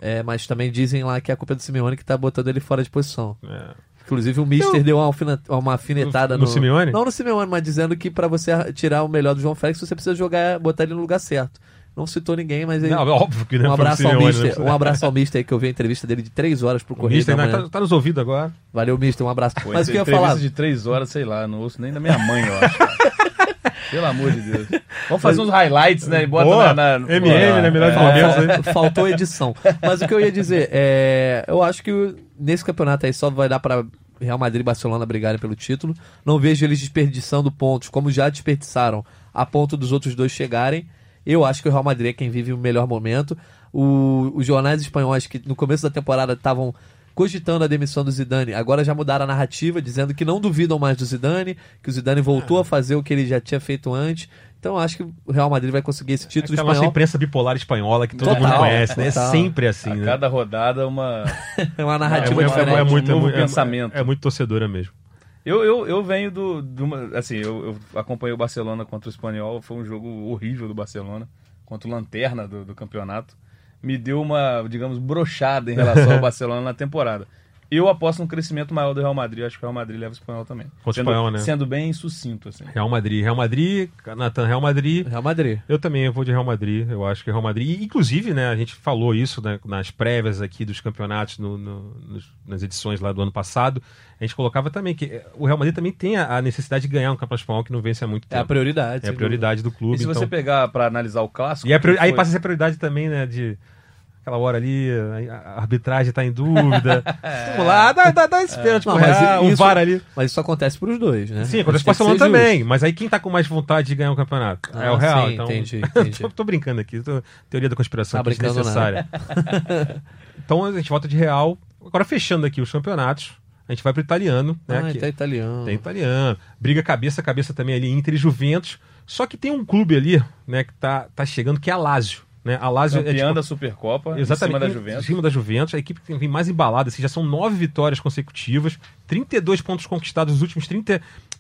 É, mas também dizem lá que é a culpa do Simeone que tá botando ele fora de posição. É. Inclusive o Mister deu uma, alfina- uma afinetada No- no, no Simeone? Não no Simeone, mas dizendo que pra você tirar o melhor do João Félix, você precisa jogar, botar ele no lugar certo. Não citou ninguém, mas ele, Não, óbvio que né, um foi o abraço ao Mister, né? um abraço ao Mister aí que eu vi a entrevista dele de três horas pro O Correio Mister da né, Manhã. tá, tá nos ouvidos agora. Valeu, Mister, um abraço. Pô, mas o que eu ia entrevista falar? de três horas, sei lá, não ouço nem da minha mãe, eu acho. Pelo amor de Deus. Vamos fazer uns highlights, né? E bota Boa. na, na- MM, né, melhor É. momentos. Fal- Faltou edição. Mas o que eu ia dizer, é, eu acho que nesse campeonato aí só vai dar pra Real Madrid e Barcelona brigarem pelo título. Não vejo eles desperdiçando pontos, como já desperdiçaram, a ponto dos outros dois chegarem. Eu acho que o Real Madrid é quem vive o melhor momento. O- os jornais espanhóis que no começo da temporada estavam cogitando a demissão do Zidane, agora já mudaram a narrativa, dizendo que não duvidam mais do Zidane, que o Zidane voltou a fazer o que ele já tinha feito antes. Então eu acho que o Real Madrid vai conseguir esse título Aquela nossa espanhol. imprensa bipolar espanhola que todo Total, mundo conhece, né? É total. sempre assim, A né? cada rodada uma. É uma É, narrativa é, é, diferente. é muito, um novo é, muito- pensamento. é muito torcedora mesmo. Eu, eu, eu venho do. uma- assim, eu, eu acompanhei o Barcelona contra o Espanhol. Foi um jogo horrível do Barcelona. Contra o Lanterna do, do campeonato. Me deu uma, digamos, brochada em relação ao Barcelona na temporada. Eu aposto num crescimento maior do Real Madrid. Acho que o Real Madrid leva o espanhol também. Contra o sendo, Espanhol, né? Sendo bem sucinto, assim. Real Madrid, Real Madrid, Nathan, Real Madrid. Real Madrid. Eu também vou de Real Madrid, eu acho que Real Madrid. E, inclusive, né, a gente falou isso né, nas prévias aqui dos campeonatos, no- no- nos- nas edições lá do ano passado. A gente colocava também que eh, o Real Madrid também tem a, a necessidade de ganhar um campeonato espanhol que não vence há muito É a tempo. prioridade. É a prioridade do clube. E se então... você pegar pra analisar o clássico. E a priori- que aí foi- passa a ser prioridade também, né, de aquela hora ali, a arbitragem tá em dúvida. Vamos lá, dá, dá, dá esse pênalti pro Real, um isso- VAR ali. Mas isso acontece pros dois, né? Sim, acontece com o Barcelona também. justo. Mas aí quem tá com mais vontade de ganhar um campeonato? é Ah, o Real, sim, então. entendi, entendi. tô, tô brincando aqui, tô- teoria da conspiração Tá desnecessária. então a gente volta de Real. Agora fechando aqui os campeonatos, a gente vai pro italiano, né? Ah, que- tá italiano. Tem italiano. Briga cabeça a cabeça também ali Inter e Juventus. Só que tem um clube ali, né, que tá, tá chegando, que é a Lazio. Né? A Lazio é tipo, da Supercopa. Exatamente. Em cima da Em Juventus. cima da Juventus. A equipe que vem mais embalada. Assim, já são nove vitórias consecutivas. 32 pontos conquistados nos últimos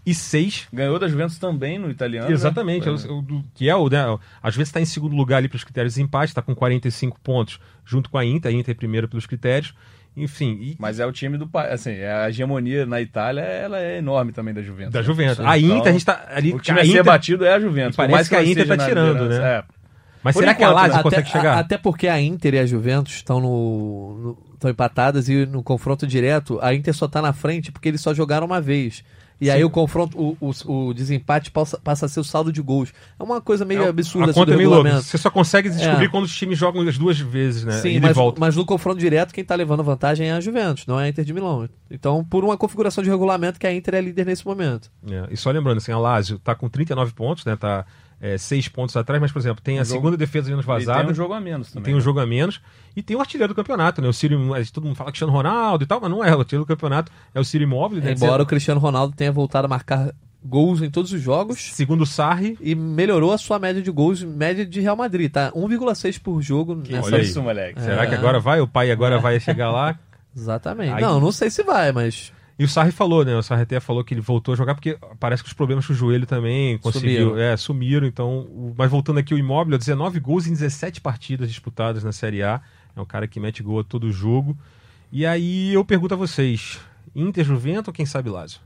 36. Ganhou da Juventus também no italiano. né? Exatamente. É o- o do- que é o, né, a Juventus está em segundo lugar ali pelos critérios de empate. Está com 45 pontos junto com a Inter. A Inter é primeiro pelos critérios. Enfim. e- Mas é o time do país. Assim, a hegemonia na Itália ela é enorme também da Juventus. da né? Juventus. Sim. a Inter, Então, a gente tá ali. O time a a ser Inter- batido é a Juventus. Parece mais que a Inter tá tirando, né? É. Mas Por será que a enquanto, Lazio né? consegue até, chegar? a- até porque a Inter e a Juventus estão no, estão empatadas e no confronto direto a Inter só tá na frente porque eles só jogaram uma vez. E aí o confronto, o, o, o desempate passa, passa a ser o saldo de gols. É uma coisa meio absurda a assim, conta é meio louca. Você só consegue descobrir É. quando os times jogam as duas vezes, né? Sim, mas, mas no confronto direto, quem tá levando vantagem é a Juventus, não é a Inter de Milão. Então, por uma configuração de regulamento que a Inter é líder nesse momento. É, e só lembrando, assim, a Lazio tá com 39 pontos, né? Tá é, seis pontos atrás, mas, por exemplo, tem a jogo- segunda defesa menos E tem vazada. um jogo a menos E também. tem um né? jogo a menos. E tem o artilheiro do campeonato, né? O Ciro, todo mundo fala Cristiano Ronaldo e tal, mas não é. O artilheiro do campeonato é o Ciro Imóvel. Né? Embora o Cristiano Ronaldo tenha voltado a marcar gols em todos os jogos Segundo o Sarri, e melhorou a sua média de gols, média de Real Madrid, tá? 1,6 por jogo nessa Olha aí. Isso, moleque. será É. que agora vai? O pai agora vai chegar lá? Exatamente. Aí- Não, não sei se vai, mas E o Sarri falou, né? O Sarri até falou que ele voltou a jogar porque parece que os problemas com o joelho também conseguiu. Sumiram. É, sumiram. Então, mas voltando aqui, o Imóvel, 19 gols em 17 partidas disputadas na Série A. É um cara que mete gol a todo jogo. E aí eu pergunto a vocês: Inter, Juventus ou quem sabe Lazio?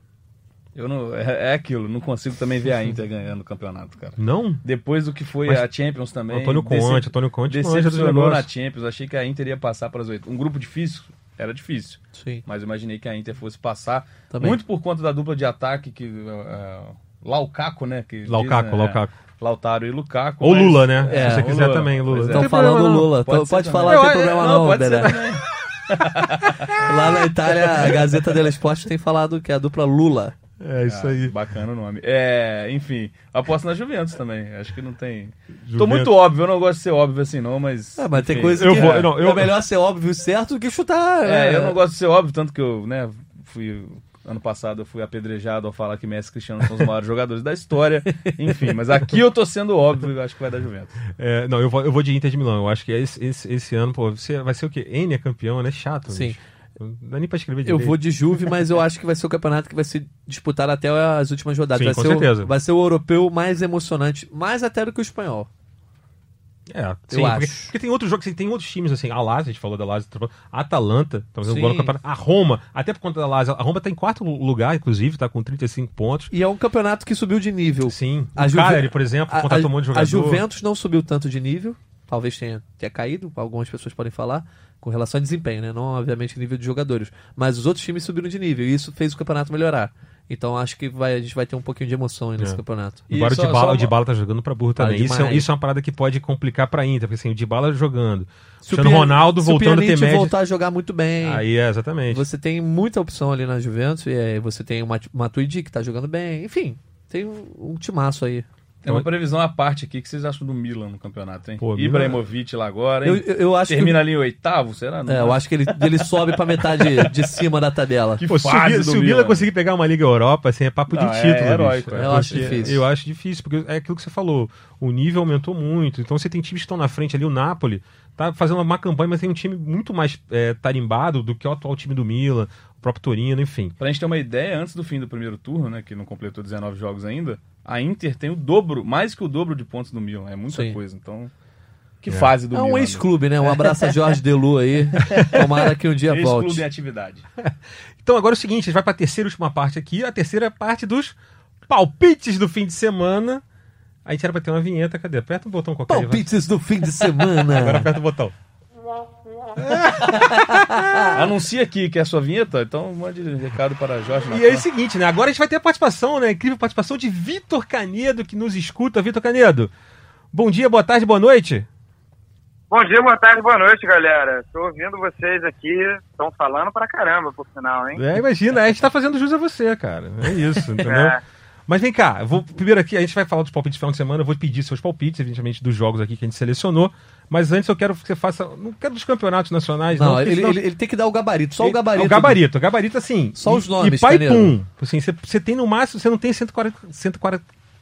Eu não, é, é aquilo, não consigo também ver a Inter ganhando o campeonato, cara. Não? Depois do que foi Mas a Champions também. Antônio Conte, Antônio Conte decepcionou na. Champions. Achei que a Inter ia passar para as oito. Um grupo difícil, era difícil. sim. Mas imaginei que a Inter fosse passar. Também. Muito por conta da dupla de ataque que. Uh, Laucaco, né? Que Laucaco, diz, né? Laucaco. Lautaro e Lukaku. Ou mas- Lula, né? É, Se você quiser Lula. também, Lula. É. Estão tem falando problema. Lula. Pode Pode, falar, não tem eu- problema não, não, pode Dedé. Lá na Itália, a Gazeta dello Sport tem falado que é a dupla Lula. É isso Ah, aí. Bacana o nome. É, enfim, aposto na Juventus também. Acho que não tem. Tô Juventus. muito óbvio, eu não gosto de ser óbvio assim, não, mas. Ah, mas tem enfim. coisa Eu que vou- não, eu- é melhor ser óbvio e certo do que chutar. É, né? eu não gosto de ser óbvio, tanto que eu, né, fui. Ano passado eu fui apedrejado ao falar que Messi e Cristiano são os maiores jogadores da história. Enfim, mas aqui eu tô sendo óbvio e eu acho que vai dar Juventus. É, não, eu vou, eu vou de Inter de Milão. Eu acho que esse, esse, esse ano, pô, você, vai ser o quê? N é campeão, né? Chato. Sim. bicho. Não dá nem pra escrever Eu direito. vou de Juve, mas eu acho que vai ser o campeonato que vai ser disputado até as últimas rodadas. Sim, vai, com ser certeza. O, vai ser o europeu mais emocionante, mais até do que o espanhol. É, sim, Eu porque, acho. porque tem outros jogos, tem outros times assim, a Lazio, a gente falou da Lazio, a Atalanta, tá fazendo gol no campeonato, a Roma, até por conta da Lazio, a Roma tá em quarto lugar, inclusive, tá com 35 pontos. E é um campeonato que subiu de nível. Sim, A o Juve- Cagliari, por exemplo, A, contratou a- um monte de a jogador. Juventus não subiu tanto de nível, talvez tenha, tenha caído, algumas pessoas podem falar, com relação a desempenho, né? Não, obviamente, nível de jogadores. Mas os outros times subiram de nível e isso fez o campeonato melhorar. Então acho que vai, a gente vai ter um pouquinho de emoção aí nesse É. campeonato. E Agora só- o Dybala, só o Dybala tá jogando pra burro também. Isso é, isso é uma parada que pode complicar pra Inter, porque assim, o Dybala jogando, Se o Ronaldo se o voltando a ter média. voltar a jogar muito bem. Aí é, exatamente. Você tem muita opção ali na Juventus, e aí você tem o Mat- Matuidi que tá jogando bem. Enfim, tem um, um timaço aí. Tem uma previsão à parte aqui. O que vocês acham do Milan no campeonato, hein? Pô, Milan- Ibrahimovic lá agora, hein? Eu, eu, acho Termina ali em oitavo, será? que, é, eu acho que ele, ele sobe pra metade de cima da tabela. Que Pô, se o fase se o Milan conseguir pegar uma Liga Europa, assim, é papo de Não, é título. heróico, bicho. é. Eu acho difícil. Eu acho difícil, porque é aquilo que você falou. O nível aumentou muito. Então você tem times que estão na frente ali, o Napoli tá fazendo uma má campanha, mas tem um time muito mais é, tarimbado do que o atual time do Milan, próprio Torino, enfim. Pra gente ter uma ideia, antes do fim do primeiro turno, né, que não completou 19 jogos ainda, a Inter tem o dobro, mais que o dobro de pontos do Milan. É muita Sim. coisa. Então, que fase do É um Milan. ex-clube, né? Um abraço a Jorge Delu aí. Tomara que um dia né? Ex-clube volte. em atividade. Então agora é o seguinte, a gente vai pra terceira e última parte aqui, a terceira parte dos palpites do fim de semana. A gente era pra ter uma vinheta, cadê? Aperta o botão qualquer aí. Palpites do fim de Agora semana. aperta o botão. Anuncia aqui que é a sua vinheta, então mande recado para Jorge. E é o seguinte, né? Agora a gente vai ter a participação, né? Incrível participação de Vitor Canedo, que nos escuta. Vitor Canedo, bom dia, boa tarde, boa noite. Bom dia, boa tarde, boa noite, galera. Tô ouvindo vocês aqui, estão falando pra caramba, por sinal, hein? É, imagina, a gente tá fazendo jus a você, cara. É isso, entendeu? É. Mas vem cá, vou primeiro aqui, a gente vai falar dos palpites de final de semana, eu vou pedir seus palpites, evidentemente, dos jogos aqui que a gente selecionou. Mas antes eu quero que você faça. Não quero dos campeonatos nacionais, não. Não, ele, senão- ele, ele tem que dar o gabarito. Só o Ele- gabarito. O gabarito, o gabarito assim. Só os nomes, E pai pum. Assim, você, você tem no máximo, você não tem 140,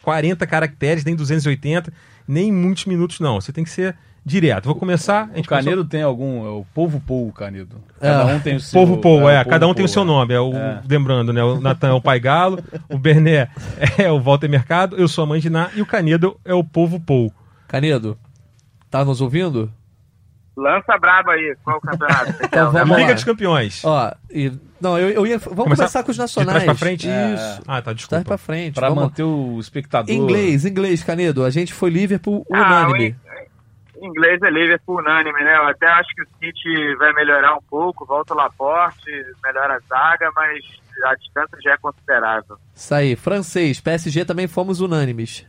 140 caracteres, nem 280, nem muitos minutos, não. Você tem que ser direto. Vou começar. A O gente Canedo tem algum. É o Povo Pou, Canedo. É. Cada um tem o seu. Povo Pou, é, o cada um Povo tem o seu é. nome. É o, É. Lembrando, né? O Natan é o Pai Galo, o Berné é o Walter Mercado, eu sou a Mãe de Ná e o Canedo é o Povo Pou. Canedo, tá nos ouvindo? Lança braba aí, qual o campeonato? você quer? Então, vamos Liga lá. dos Campeões. Ó, e, não, eu, eu ia. Vamos Começar começar com os De nacionais. trás pra frente? Isso. Ah, tá, Trás desculpa. pra frente. Pra vamos- manter o espectador. Inglês, inglês, Canedo. A gente foi Liverpool Ah, unânime. Inglês é Liverpool unânime, né? Eu até acho que o City vai melhorar um pouco, volta o Laporte, melhora a zaga, mas a distância já é considerável. Isso aí. Francês, PSG também fomos unânimes.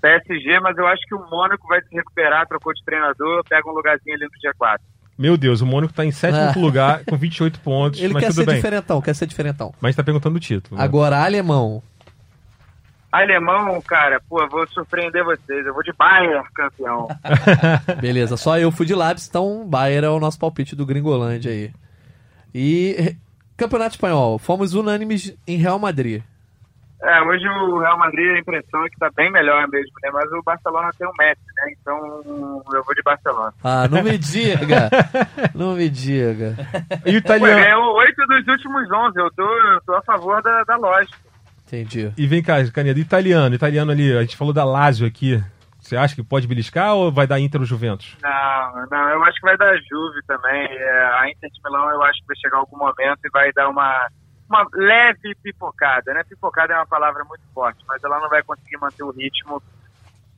PSG, mas eu acho que o Mônaco vai se recuperar, trocou de treinador, pega um lugarzinho ali no G4. Meu Deus, o Mônaco tá em sétimo Ah. lugar com 28 pontos, Ele mas quer tudo ser bem. diferentão, quer ser diferentão. Mas tá perguntando o título. né? Agora, alemão. Alemão, cara, pô, eu vou surpreender vocês. Eu vou de Bayern, campeão. Beleza, só eu fui de Leipzig, então Bayern é o nosso palpite do Gringolândia aí. E Campeonato Espanhol, fomos unânimes em Real Madrid. É, hoje o Real Madrid, a impressão é que tá bem melhor mesmo, né? Mas o Barcelona tem um Messi, né? Então eu vou de Barcelona. Ah, não me diga. não me diga. E o Ué, italiano. ganhou oito dos últimos onze. Eu tô, eu tô a favor da, da lógica. Entendi. E vem cá, Canedo, italiano, italiano ali, a gente falou da Lazio aqui. Você acha que pode beliscar ou vai dar Inter ou Juventus? Não, não, eu acho que vai dar Juve também. É, a Inter de Milão eu acho que vai chegar algum momento e vai dar uma, uma leve pipocada, né? Pipocada é uma palavra muito forte, mas ela não vai conseguir manter o ritmo.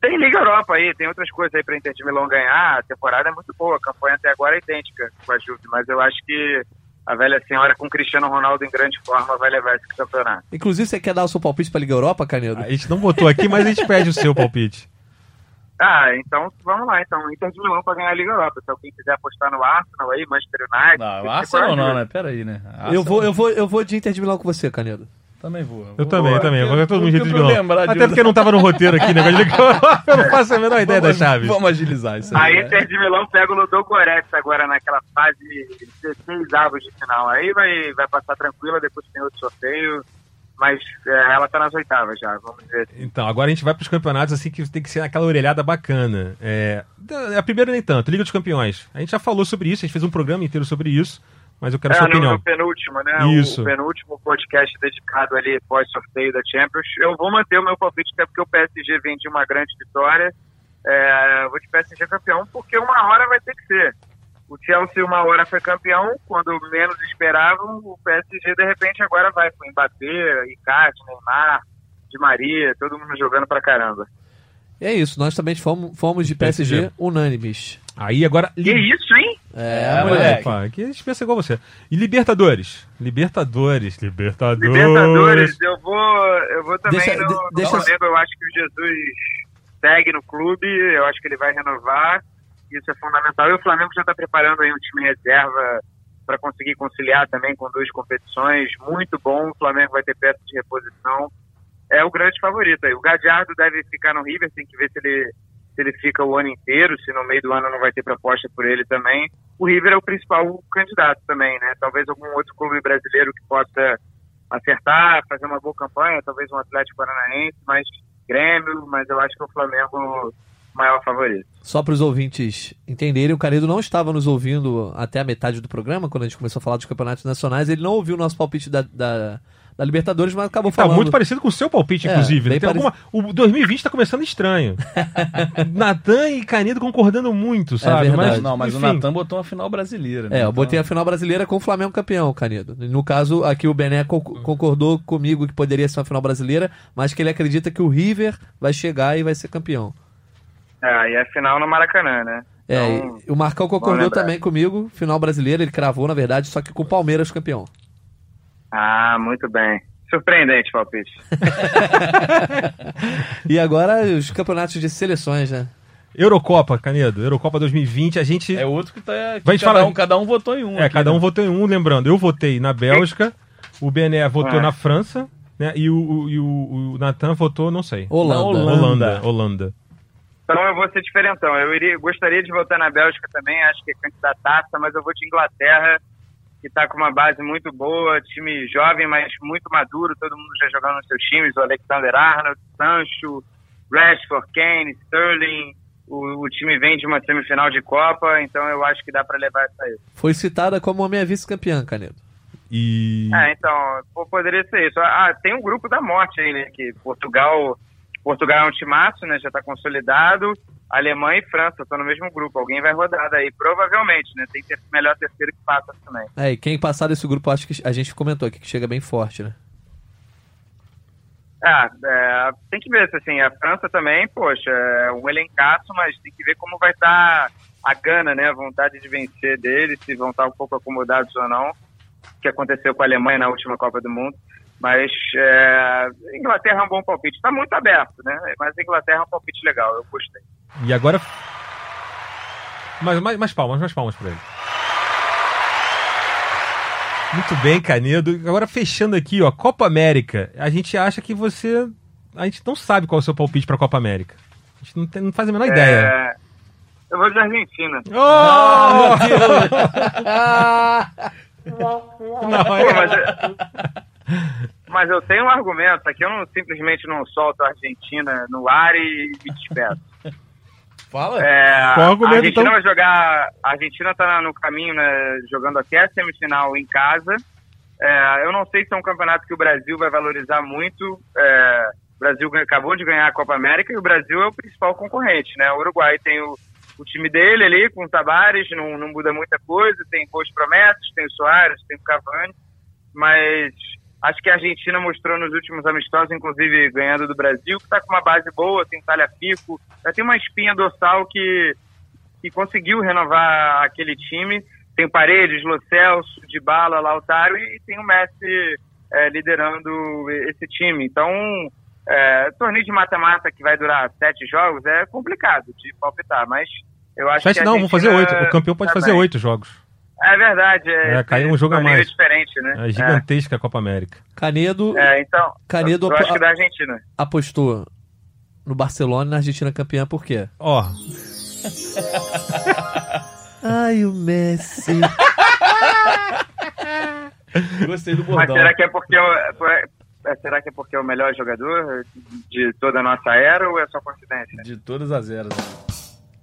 Tem Liga Europa aí, tem outras coisas aí pra Inter de Milão ganhar. A temporada é muito boa, a campanha até agora é idêntica com a Juve, mas eu acho que a velha senhora com Cristiano Ronaldo em grande forma vai levar esse campeonato. Inclusive, você quer dar o seu palpite pra Liga Europa, Canedo? A gente não botou aqui, mas a gente pede o seu palpite. Ah, então vamos lá, então. Inter de Milão pra ganhar a Liga Europa. Se alguém quiser apostar no Arsenal aí, Manchester United. Não, fique Arsenal não, né? Pera aí, né? Eu vou, eu, vou, eu vou de Inter de Milão com você, Canedo. Também vou. Eu também, eu também. Agora todo mundo jeito de lembrar de Até porque não tava no roteiro aqui, né? Eu não faço a menor ideia Vamos- chaves. Vamos agilizar isso A aí. né? Inter de Milão pega o Ludogorets agora naquela fase 16 avos de final. Aí vai, vai passar tranquila, depois tem outro sorteio. Mas é, ela tá nas oitavas já, vamos dizer assim. Então, agora a gente vai pros campeonatos assim que tem que ser aquela orelhada bacana. É, a primeira nem tanto, Liga dos Campeões. A gente já falou sobre isso, a gente fez um programa inteiro sobre isso, mas eu quero a É, sua no, opinião. no penúltimo, né? Isso. O, o penúltimo podcast dedicado ali pós-sorteio da Champions. Eu vou manter o meu palpite, até porque o PSG vem de uma grande vitória. É, eu vou de PSG campeão, porque uma hora vai ter que ser. O Chelsea uma hora foi campeão, quando menos esperavam, o PSG de repente agora vai com Mbappé, Icardi, Neymar, Di Maria, todo mundo jogando pra caramba. E é isso, nós também fomos, fomos de PSG, PSG. unânimes. Aí agora. Que isso, hein? É, É, moleque. moleque. Opa, que a gente pensa igual você. E Libertadores? Libertadores, Libertadores. Libertadores, eu vou, eu vou também Deixa- no, de- no deixa- Flamengo. Eu acho que o Jesus segue no clube, eu acho que ele vai renovar. Isso é fundamental. E o Flamengo já está preparando aí um time reserva para conseguir conciliar também com duas competições. Muito bom. O Flamengo vai ter peça de reposição. É o grande favorito aí. O Gadiardo deve ficar no River, tem que ver se ele, se ele fica o ano inteiro, se no meio do ano não vai ter proposta por ele também. O River é o principal candidato também, né? Talvez algum outro clube brasileiro que possa acertar, fazer uma boa campanha, talvez um Atlético Paranaense, mas Grêmio, mas eu acho que o Flamengo maior favorito. Só para os ouvintes entenderem, o Canedo não estava nos ouvindo até a metade do programa, quando a gente começou a falar dos campeonatos nacionais. Ele não ouviu o nosso palpite da, da, da Libertadores, mas acabou Tá falando. muito parecido com o seu palpite, É, inclusive. né? Tem alguma... O 2020 tá começando estranho. Natan e Canedo concordando muito, sabe? verdade. Não, mas enfim. o Natan botou uma final brasileira. né? É, eu botei Então, a final brasileira com o Flamengo campeão, Canedo. No caso, aqui o Bené co- concordou comigo que poderia ser uma final brasileira, mas que ele acredita que o River vai chegar e vai ser campeão. É, e é final no Maracanã, né? É, Então, e o Marcão concordou também comigo, final brasileira, ele cravou, na verdade, só que com o Palmeiras campeão. Ah, muito bem. Surpreendente, palpite. E agora os campeonatos de seleções, né? Eurocopa, Canedo. Eurocopa 2020, a gente. É outro que tá. que Vai cada, falar- um, cada um votou em um. É, aqui, cada um né? votou em um, lembrando, eu votei na Bélgica, o Bené votou Ah. na França, né? E o, o, e o, o Natan votou, não sei. Holanda. Na Holanda. Holanda. Holanda. Então eu vou ser diferentão. Eu iria, gostaria de votar na Bélgica também, acho que é candidataça, mas eu vou de Inglaterra, que está com uma base muito boa, time jovem, mas muito maduro, todo mundo já jogando nos seus times, o Alexander Arnold, Sancho, Rashford, Kane, Sterling, o, o time vem de uma semifinal de Copa, então eu acho que dá para levar essa aí. Foi citada como a minha vice-campeã, Canedo. E. É, então, pô, poderia ser isso. Ah, tem um grupo da morte aí, né? Que Portugal, Portugal é um timaço, né? Já tá consolidado. Alemanha e França estão no mesmo grupo. Alguém vai rodar daí, provavelmente, né? Tem ter, melhor terceiro que passa também. É, e quem passar desse grupo, acho que a gente comentou aqui que chega bem forte, né? Ah, é, tem que ver, assim, a França também, poxa, é um elencaço, mas tem que ver como vai estar a gana, né? A vontade de vencer deles, se vão estar um pouco acomodados ou não, que aconteceu com a Alemanha na última Copa do Mundo. Mas é, Inglaterra é um bom palpite. Está muito aberto, né? Mas Inglaterra é um palpite legal, eu gostei. E agora. Mais, mais, mais palmas, mais palmas pra ele. Muito bem, Canedo. Agora fechando aqui, ó, Copa América. A gente acha que você. A gente não sabe qual é o seu palpite pra Copa América. A gente não, tem- não faz a menor ideia. É, eu vou de Argentina. Oh! não, Pô, é... mas, eu tenho um argumento aqui, eu não, simplesmente não solto a Argentina no ar e me despeço. Fala. É, Qual a argumento, Argentina então? vai jogar. A Argentina está no caminho, né, jogando até a semifinal em casa. É, eu não sei se é um campeonato que o Brasil vai valorizar muito. É, o Brasil acabou de ganhar a Copa América e o Brasil é o principal concorrente, né? O Uruguai tem o, o time dele ali com o Tabares, não, não muda muita coisa, tem boas promessas, tem o Soares, tem o Cavani, mas acho que a Argentina mostrou nos últimos amistosos, inclusive ganhando do Brasil, que está com uma base boa, tem talha-fico, já tem uma espinha dorsal que, que conseguiu renovar aquele time. Tem Paredes, Lo Celso, Dybala, Lautaro e tem o Messi é, liderando esse time. Então, é, torneio de mata-mata que vai durar sete jogos é complicado de palpitar, mas eu acho Sete que não, vamos fazer oito. O campeão pode tá fazer bem. oito jogos. É verdade. É, É, caiu um jogo a mais. É diferente, né? É gigantesca a Copa América. Canedo É, é, então, Canedo eu acho apo- que da Argentina. apostou no Barcelona e na Argentina campeã, por quê? Ó, Ai, o Messi. Gostei do Mas bordão. será que é porque eu, é, será que é porque é o melhor jogador de toda a nossa era ou é só coincidência? De todas as eras.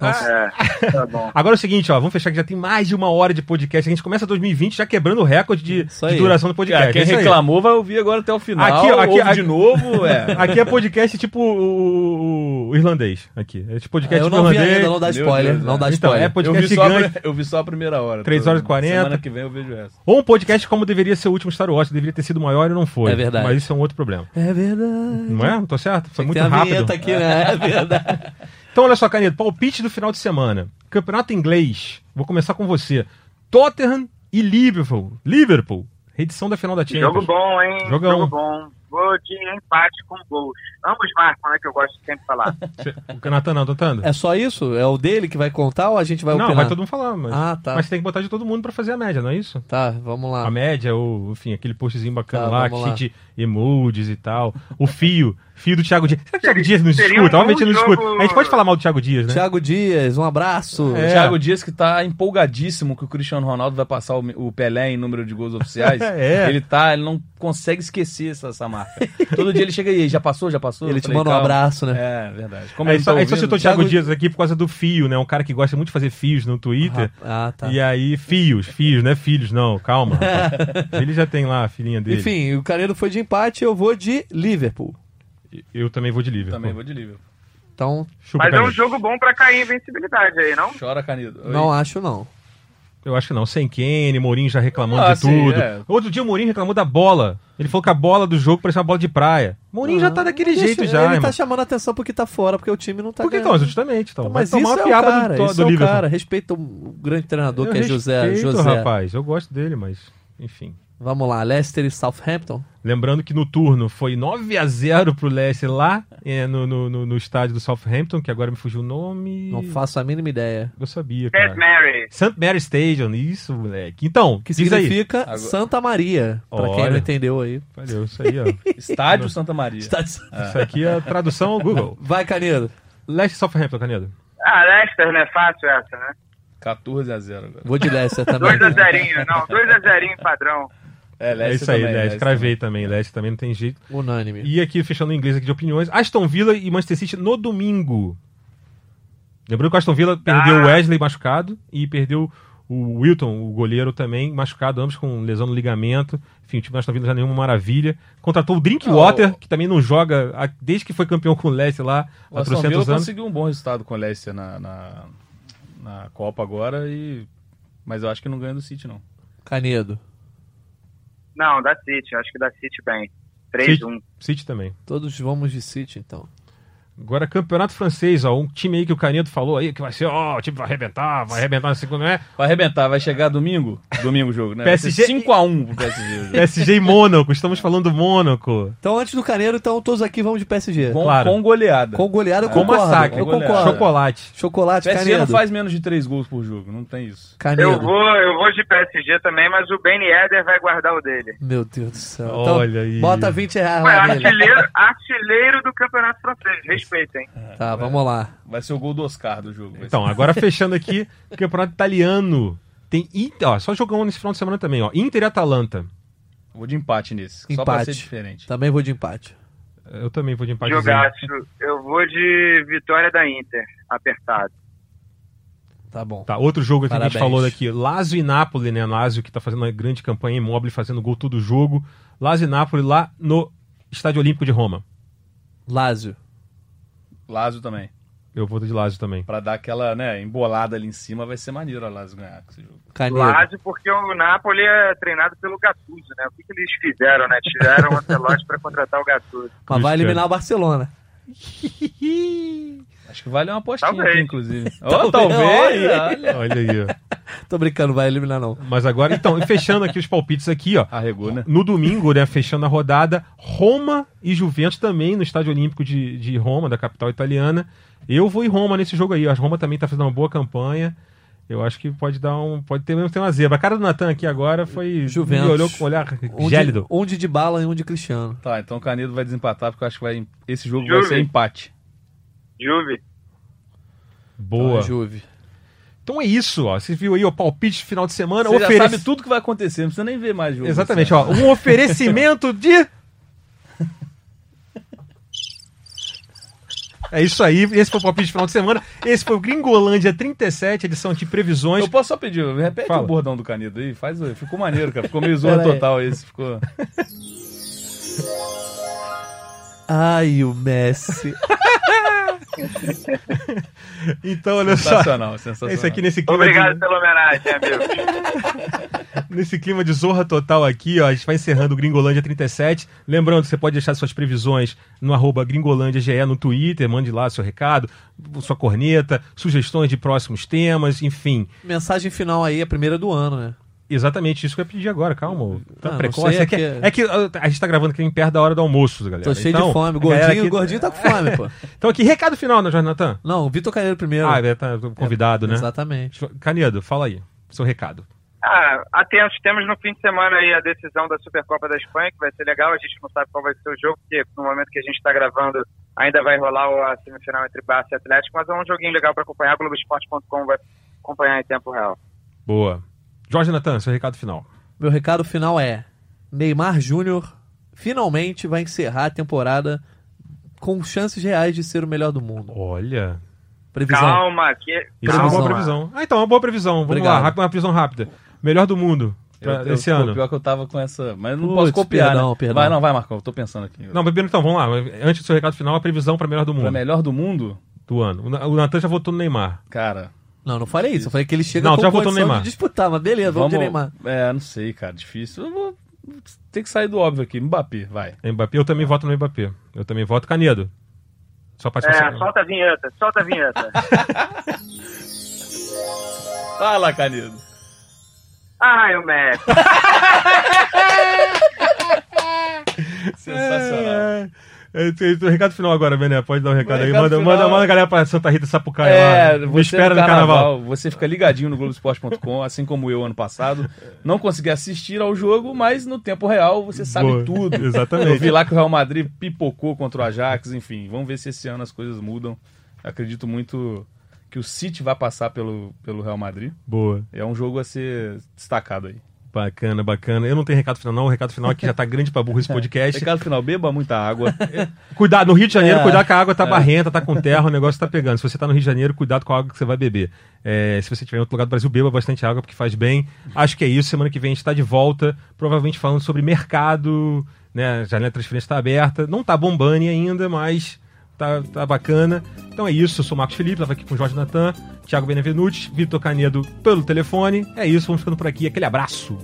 É, tá bom. Agora é o seguinte, ó, vamos fechar que já tem mais de uma hora de podcast. A gente começa 2020 já quebrando o recorde de, de duração do podcast. Cara, quem É reclamou vai ouvir agora até o final. Aqui, ó, aqui, aqui- de novo, é. Aqui é podcast tipo o, o- o irlandês. Aqui. É tipo podcast eu tipo não vi irlandês. ainda, não dá spoiler. Deus, não é. dá Então, spoiler. é Eu podcast vi, só a, gigante. pri- eu vi só a primeira hora. Três Tô- horas e 40. Semana que vem eu vejo essa. Ou um podcast como deveria ser o último Star Wars, deveria ter sido maior e não foi. É verdade. Mas isso é um outro problema. É verdade. Não é? Não tô certo? Foi Tem muito a rápido. aqui, né? É verdade. Então, olha só, Caneto, palpite do final de semana. Campeonato inglês. Vou começar com você. Tottenham e Liverpool. Liverpool. Edição da final da Champions. Jogo bom, hein? Jogão. Jogo bom. Vou de empate com gols. Ambos marcam, né? Que eu gosto de sempre de falar. O Natan não, Totando? É só isso? É o dele que vai contar ou a gente vai não, opinar? vai todo mundo falar. Mas, Ah, tá. mas tem que botar de todo mundo pra fazer a média, não é isso? Tá, vamos lá. A média, ou, enfim, aquele postzinho bacana Tá, lá, que cheio lá. de emojis e tal. O fio, fio do Thiago Dias. Será que o Thiago Dias nos seria escuta? um Obviamente ele não escuta. A gente pode falar mal do Thiago Dias, né? Thiago Dias, um abraço. É. O Thiago Dias que tá empolgadíssimo que o Cristiano Ronaldo vai passar o, Pelé em número de gols oficiais. É. Ele tá, ele não consegue esquecer essa, essa marca. Todo dia ele chega aí, já passou, já passou? Ele te falei, manda um abraço, né? É, verdade. Como Aí ele só, tá aí só citou o Thiago Thiago- Dias aqui por causa do fio, né? Um cara que gosta muito de fazer fios no Twitter. Ah, tá. E aí, fios, fios, não é filhos, não, calma. Ele já tem lá a filhinha dele. Enfim, o Canedo foi de empate, eu vou de Liverpool. Eu também vou de Liverpool. Também vou de Liverpool. Então, Chupa, Mas é um jogo bom pra cair em invencibilidade aí, não? Chora, Canido. Oi. não acho não. Eu acho que não. Sem Kenny, Mourinho já reclamando Ah, de sim, tudo. é. Outro dia o Mourinho reclamou da bola. Ele falou que a bola do jogo parecia uma bola de praia. Mourinho já tá daquele Deixa- jeito já, Ele irmão. tá chamando a atenção porque tá fora, porque o time não tá Por que ganhando. então? Justamente. Então. Mas Vai isso tomar é uma o cara, do, isso do é o Liverpool. cara. Respeita o grande treinador Eu que é José. respeito, José. rapaz. Eu gosto dele, mas... Enfim. Vamos lá, Leicester e Southampton. Lembrando que no turno foi 9 a 0 pro Leicester lá é, no, no, no- no estádio do Southampton, que agora me fugiu o nome. Não faço a mínima ideia. Eu sabia, St. cara. Mary. St. Mary Stadium, isso, moleque. Então, Que significa Agora- Santa Maria. Pra quem Olha. não entendeu aí. Valeu, isso aí, ó. Estádio Santa Maria. Está- Isso aqui é a tradução ao Google. Vai, Canedo. Leicester e Southampton, Canedo. Ah, Leicester, não é fácil essa, né? 14 a 0 agora. Vou de Leicester também. 2 a 0 não. 2 a 0 padrão. É, É Leicester isso aí, também, Leicester. Cravei também. Leicester também não tem jeito. Unânime. E aqui, fechando em inglês aqui de opiniões, Aston Villa e Manchester City no domingo. Lembrando que o Aston Villa perdeu Ah. o Wesley machucado e perdeu o Wilton, o goleiro também, machucado, ambos com lesão no ligamento. Enfim, o time do Aston Villa já nenhuma maravilha. Contratou o Drinkwater, Ah, o- que também não joga a- desde que foi campeão com o Leicester lá O há Aston Villa anos. conseguiu um bom resultado com o Leicester na, na, na Copa agora, e... mas eu acho que não ganha do City, não. Canedo. Não, da City. Acho que da City bem. 3 1 City também. Todos vamos de City, então. Agora, campeonato francês, ó, um time aí que o Canedo falou aí, que vai ser, ó, o time vai arrebentar, vai arrebentar na segunda, né? Vai arrebentar, vai chegar domingo? Domingo o jogo, né? PSG 5x1 pro PSG. PSG e Mônaco, estamos falando do Mônaco. Então, antes do Canedo, então, todos aqui vamos de PSG. Com, Claro. com goleada. Com goleada, eu Com concordo. massacre, Eu goleada. concordo. chocolate. Chocolate, PSG Canedo. não faz menos de 3 gols por jogo, não tem isso. Canedo. Eu vou, eu vou de PSG também, mas o Ben Yedder vai guardar o dele. Meu Deus do céu. Então, Olha aí. Bota 20 reais lá artilheiro, artilheiro do campeonato francês. Respeitem. Tá, vamos lá. Vai ser o gol do Oscar do jogo. Então, agora fechando aqui, o campeonato italiano. Tem, Inter- ó, só jogão nesse final de semana também, ó. Inter e Atalanta. ser. Vou de empate nesse, só pra Empate. ser diferente. Também vou de empate. Eu também vou de empate. Jogaço. Eu vou de vitória da Inter. Apertado. Tá bom. Tá, outro jogo que a gente falou daqui. Lazio e Napoli, né? Lazio que tá fazendo uma grande campanha imóvel, fazendo gol todo jogo. Lazio e Napoli lá no Estádio Olímpico de Roma. Lázio. Lazio também. Eu vou de Lazio também. Pra dar aquela, né, embolada ali em cima, vai ser maneiro a Lazio ganhar com esse jogo. Lazio, porque o Napoli é treinado pelo Gattuso, né? O que, que eles fizeram, né? Tiraram o Ancelotti para contratar o Gattuso. Mas vai eliminar o Barcelona. Acho que vale uma apostinha Talvez. aqui, inclusive. Talvez, Ó, talvez. olha. aí, ó. Tô brincando, vai eliminar não. Mas agora, então, e fechando aqui os palpites aqui, ó. Arregou, né? No domingo, né, fechando a rodada, Roma e Juventus também no Estádio Olímpico de, de Roma, da capital italiana. Eu vou em Roma nesse jogo aí. A Roma também tá fazendo uma boa campanha. Eu acho que pode dar um. Pode ter mesmo ter uma zebra. A cara do Natan aqui agora foi. Juventus. Me olhou com um olhar Um gélido. de, um de Dybala e um de Cristiano. Tá, então o Canedo vai desempatar, porque eu acho que vai, esse jogo Juve. vai ser empate. Juve. Boa. Então, Juve. Então é isso, ó. Você viu aí o palpite de final de semana. Você já Oferece- sabe tudo que vai acontecer, não precisa nem ver mais jogo. Exatamente, Luciano. ó. Um oferecimento de. É isso aí, esse foi o palpite de final de semana. Esse foi o Gringolândia 37, edição de previsões. Eu posso só pedir, repete Fala. o bordão do Canedo aí, faz, ficou maneiro, cara. Ficou meio aí. total esse, ficou. Ai, o Messi. Então, olha só. Sensacional, sensacional. Esse aqui nesse clima, Obrigado de, pela homenagem, amigo. nesse clima de zorra total aqui, ó, a gente vai encerrando o Gringolândia 37. Lembrando que você pode deixar suas previsões no arroba gringolândiage no Twitter, mande lá seu recado, sua corneta, sugestões de próximos temas, enfim. Mensagem final aí, a primeira do ano, né? Exatamente isso que eu ia pedir agora, calma. Tá Ah, precoce. sei, É que, é que- é que a gente tá gravando aqui em perto da hora do almoço, galera. Tô cheio Então, de fome. Gordinho, aqui- gordinho tá com fome, pô. Então aqui, recado final, né, Jonathan? Não, o Vitor Caneiro primeiro. Ah, é, tá convidado, né? Exatamente. Canedo, fala aí, seu recado. Ah, atentos, temos no fim de semana aí a decisão da Supercopa da Espanha, que vai ser legal. A gente não sabe qual vai ser o jogo, porque no momento que a gente está gravando ainda vai rolar a semifinal entre Barça e Atlético, mas é um joguinho legal para acompanhar. Globoesporte.com vai acompanhar em tempo real. Boa. Jorge Natan, seu recado final. Meu recado final é: Neymar Júnior finalmente vai encerrar a temporada com chances reais de ser o melhor do mundo. Olha, Previsão. Calma, que. isso é uma boa Previsão. Ah, então, uma boa previsão. Vamos Obrigado. lá, uma previsão rápida. Melhor do mundo pra Eu- eu- esse pô, ano. Pior que eu tava com essa. Mas eu não Putz, posso copiar. perdão, né? perdão. Vai, não, vai, Marcão. Eu tô pensando aqui. Não, primeiro então, vamos lá. Antes do seu recado final, a previsão pra melhor do Pra mundo melhor do mundo, do ano. O Natan já votou no Neymar. cara. Não, não falei isso. Eu falei que ele chega Não, com já votou no condição Neymar. de disputar, mas beleza, vamos, de Neymar. É, não sei, cara. Difícil. Eu vou. Tem que sair do óbvio aqui. Mbappé, vai. Mbappé, eu também voto no Mbappé. Eu também voto Canedo. Só pra É, solta a vinheta, solta a vinheta. Fala, Canedo. Ai, o Messi. Sensacional. É, é, é, é, recado final agora, Bené. Pode dar um recado aí. Manda, final- manda, manda a galera pra Santa Rita Sapucaia É, lá. Me espera no no carnaval. Você fica ligadinho no Globoesporte.com, assim como eu ano passado. Não consegui assistir ao jogo, mas no tempo real você sabe Boa. tudo. Exatamente. Eu vi lá que o Real Madrid pipocou contra o Ajax, enfim. Vamos ver se esse ano as coisas mudam. Acredito muito que o City vai passar pelo, pelo Real Madrid. Boa. É um jogo a ser destacado aí. Bacana, bacana. Eu não tenho recado final, não. O recado final aqui já tá grande pra burro esse podcast. Recado final, beba muita água. Cuidado, no Rio de Janeiro, É. cuidado que a água tá barrenta, tá com terra, o negócio tá pegando. Se você tá no Rio de Janeiro, cuidado com a água que você vai beber. É, se você estiver em outro lugar do Brasil, beba bastante água, porque faz bem. Acho que é isso. Semana que vem a gente tá de volta, provavelmente falando sobre mercado, né? A janela de transferência tá aberta. Não tá bombando ainda, mas tá, tá bacana. Então é isso. Eu sou o Marcos Felipe, tava aqui com o Jorge Natan, Thiago Benevenuti, Vitor Canedo pelo telefone. É isso, vamos ficando por aqui. Aquele abraço.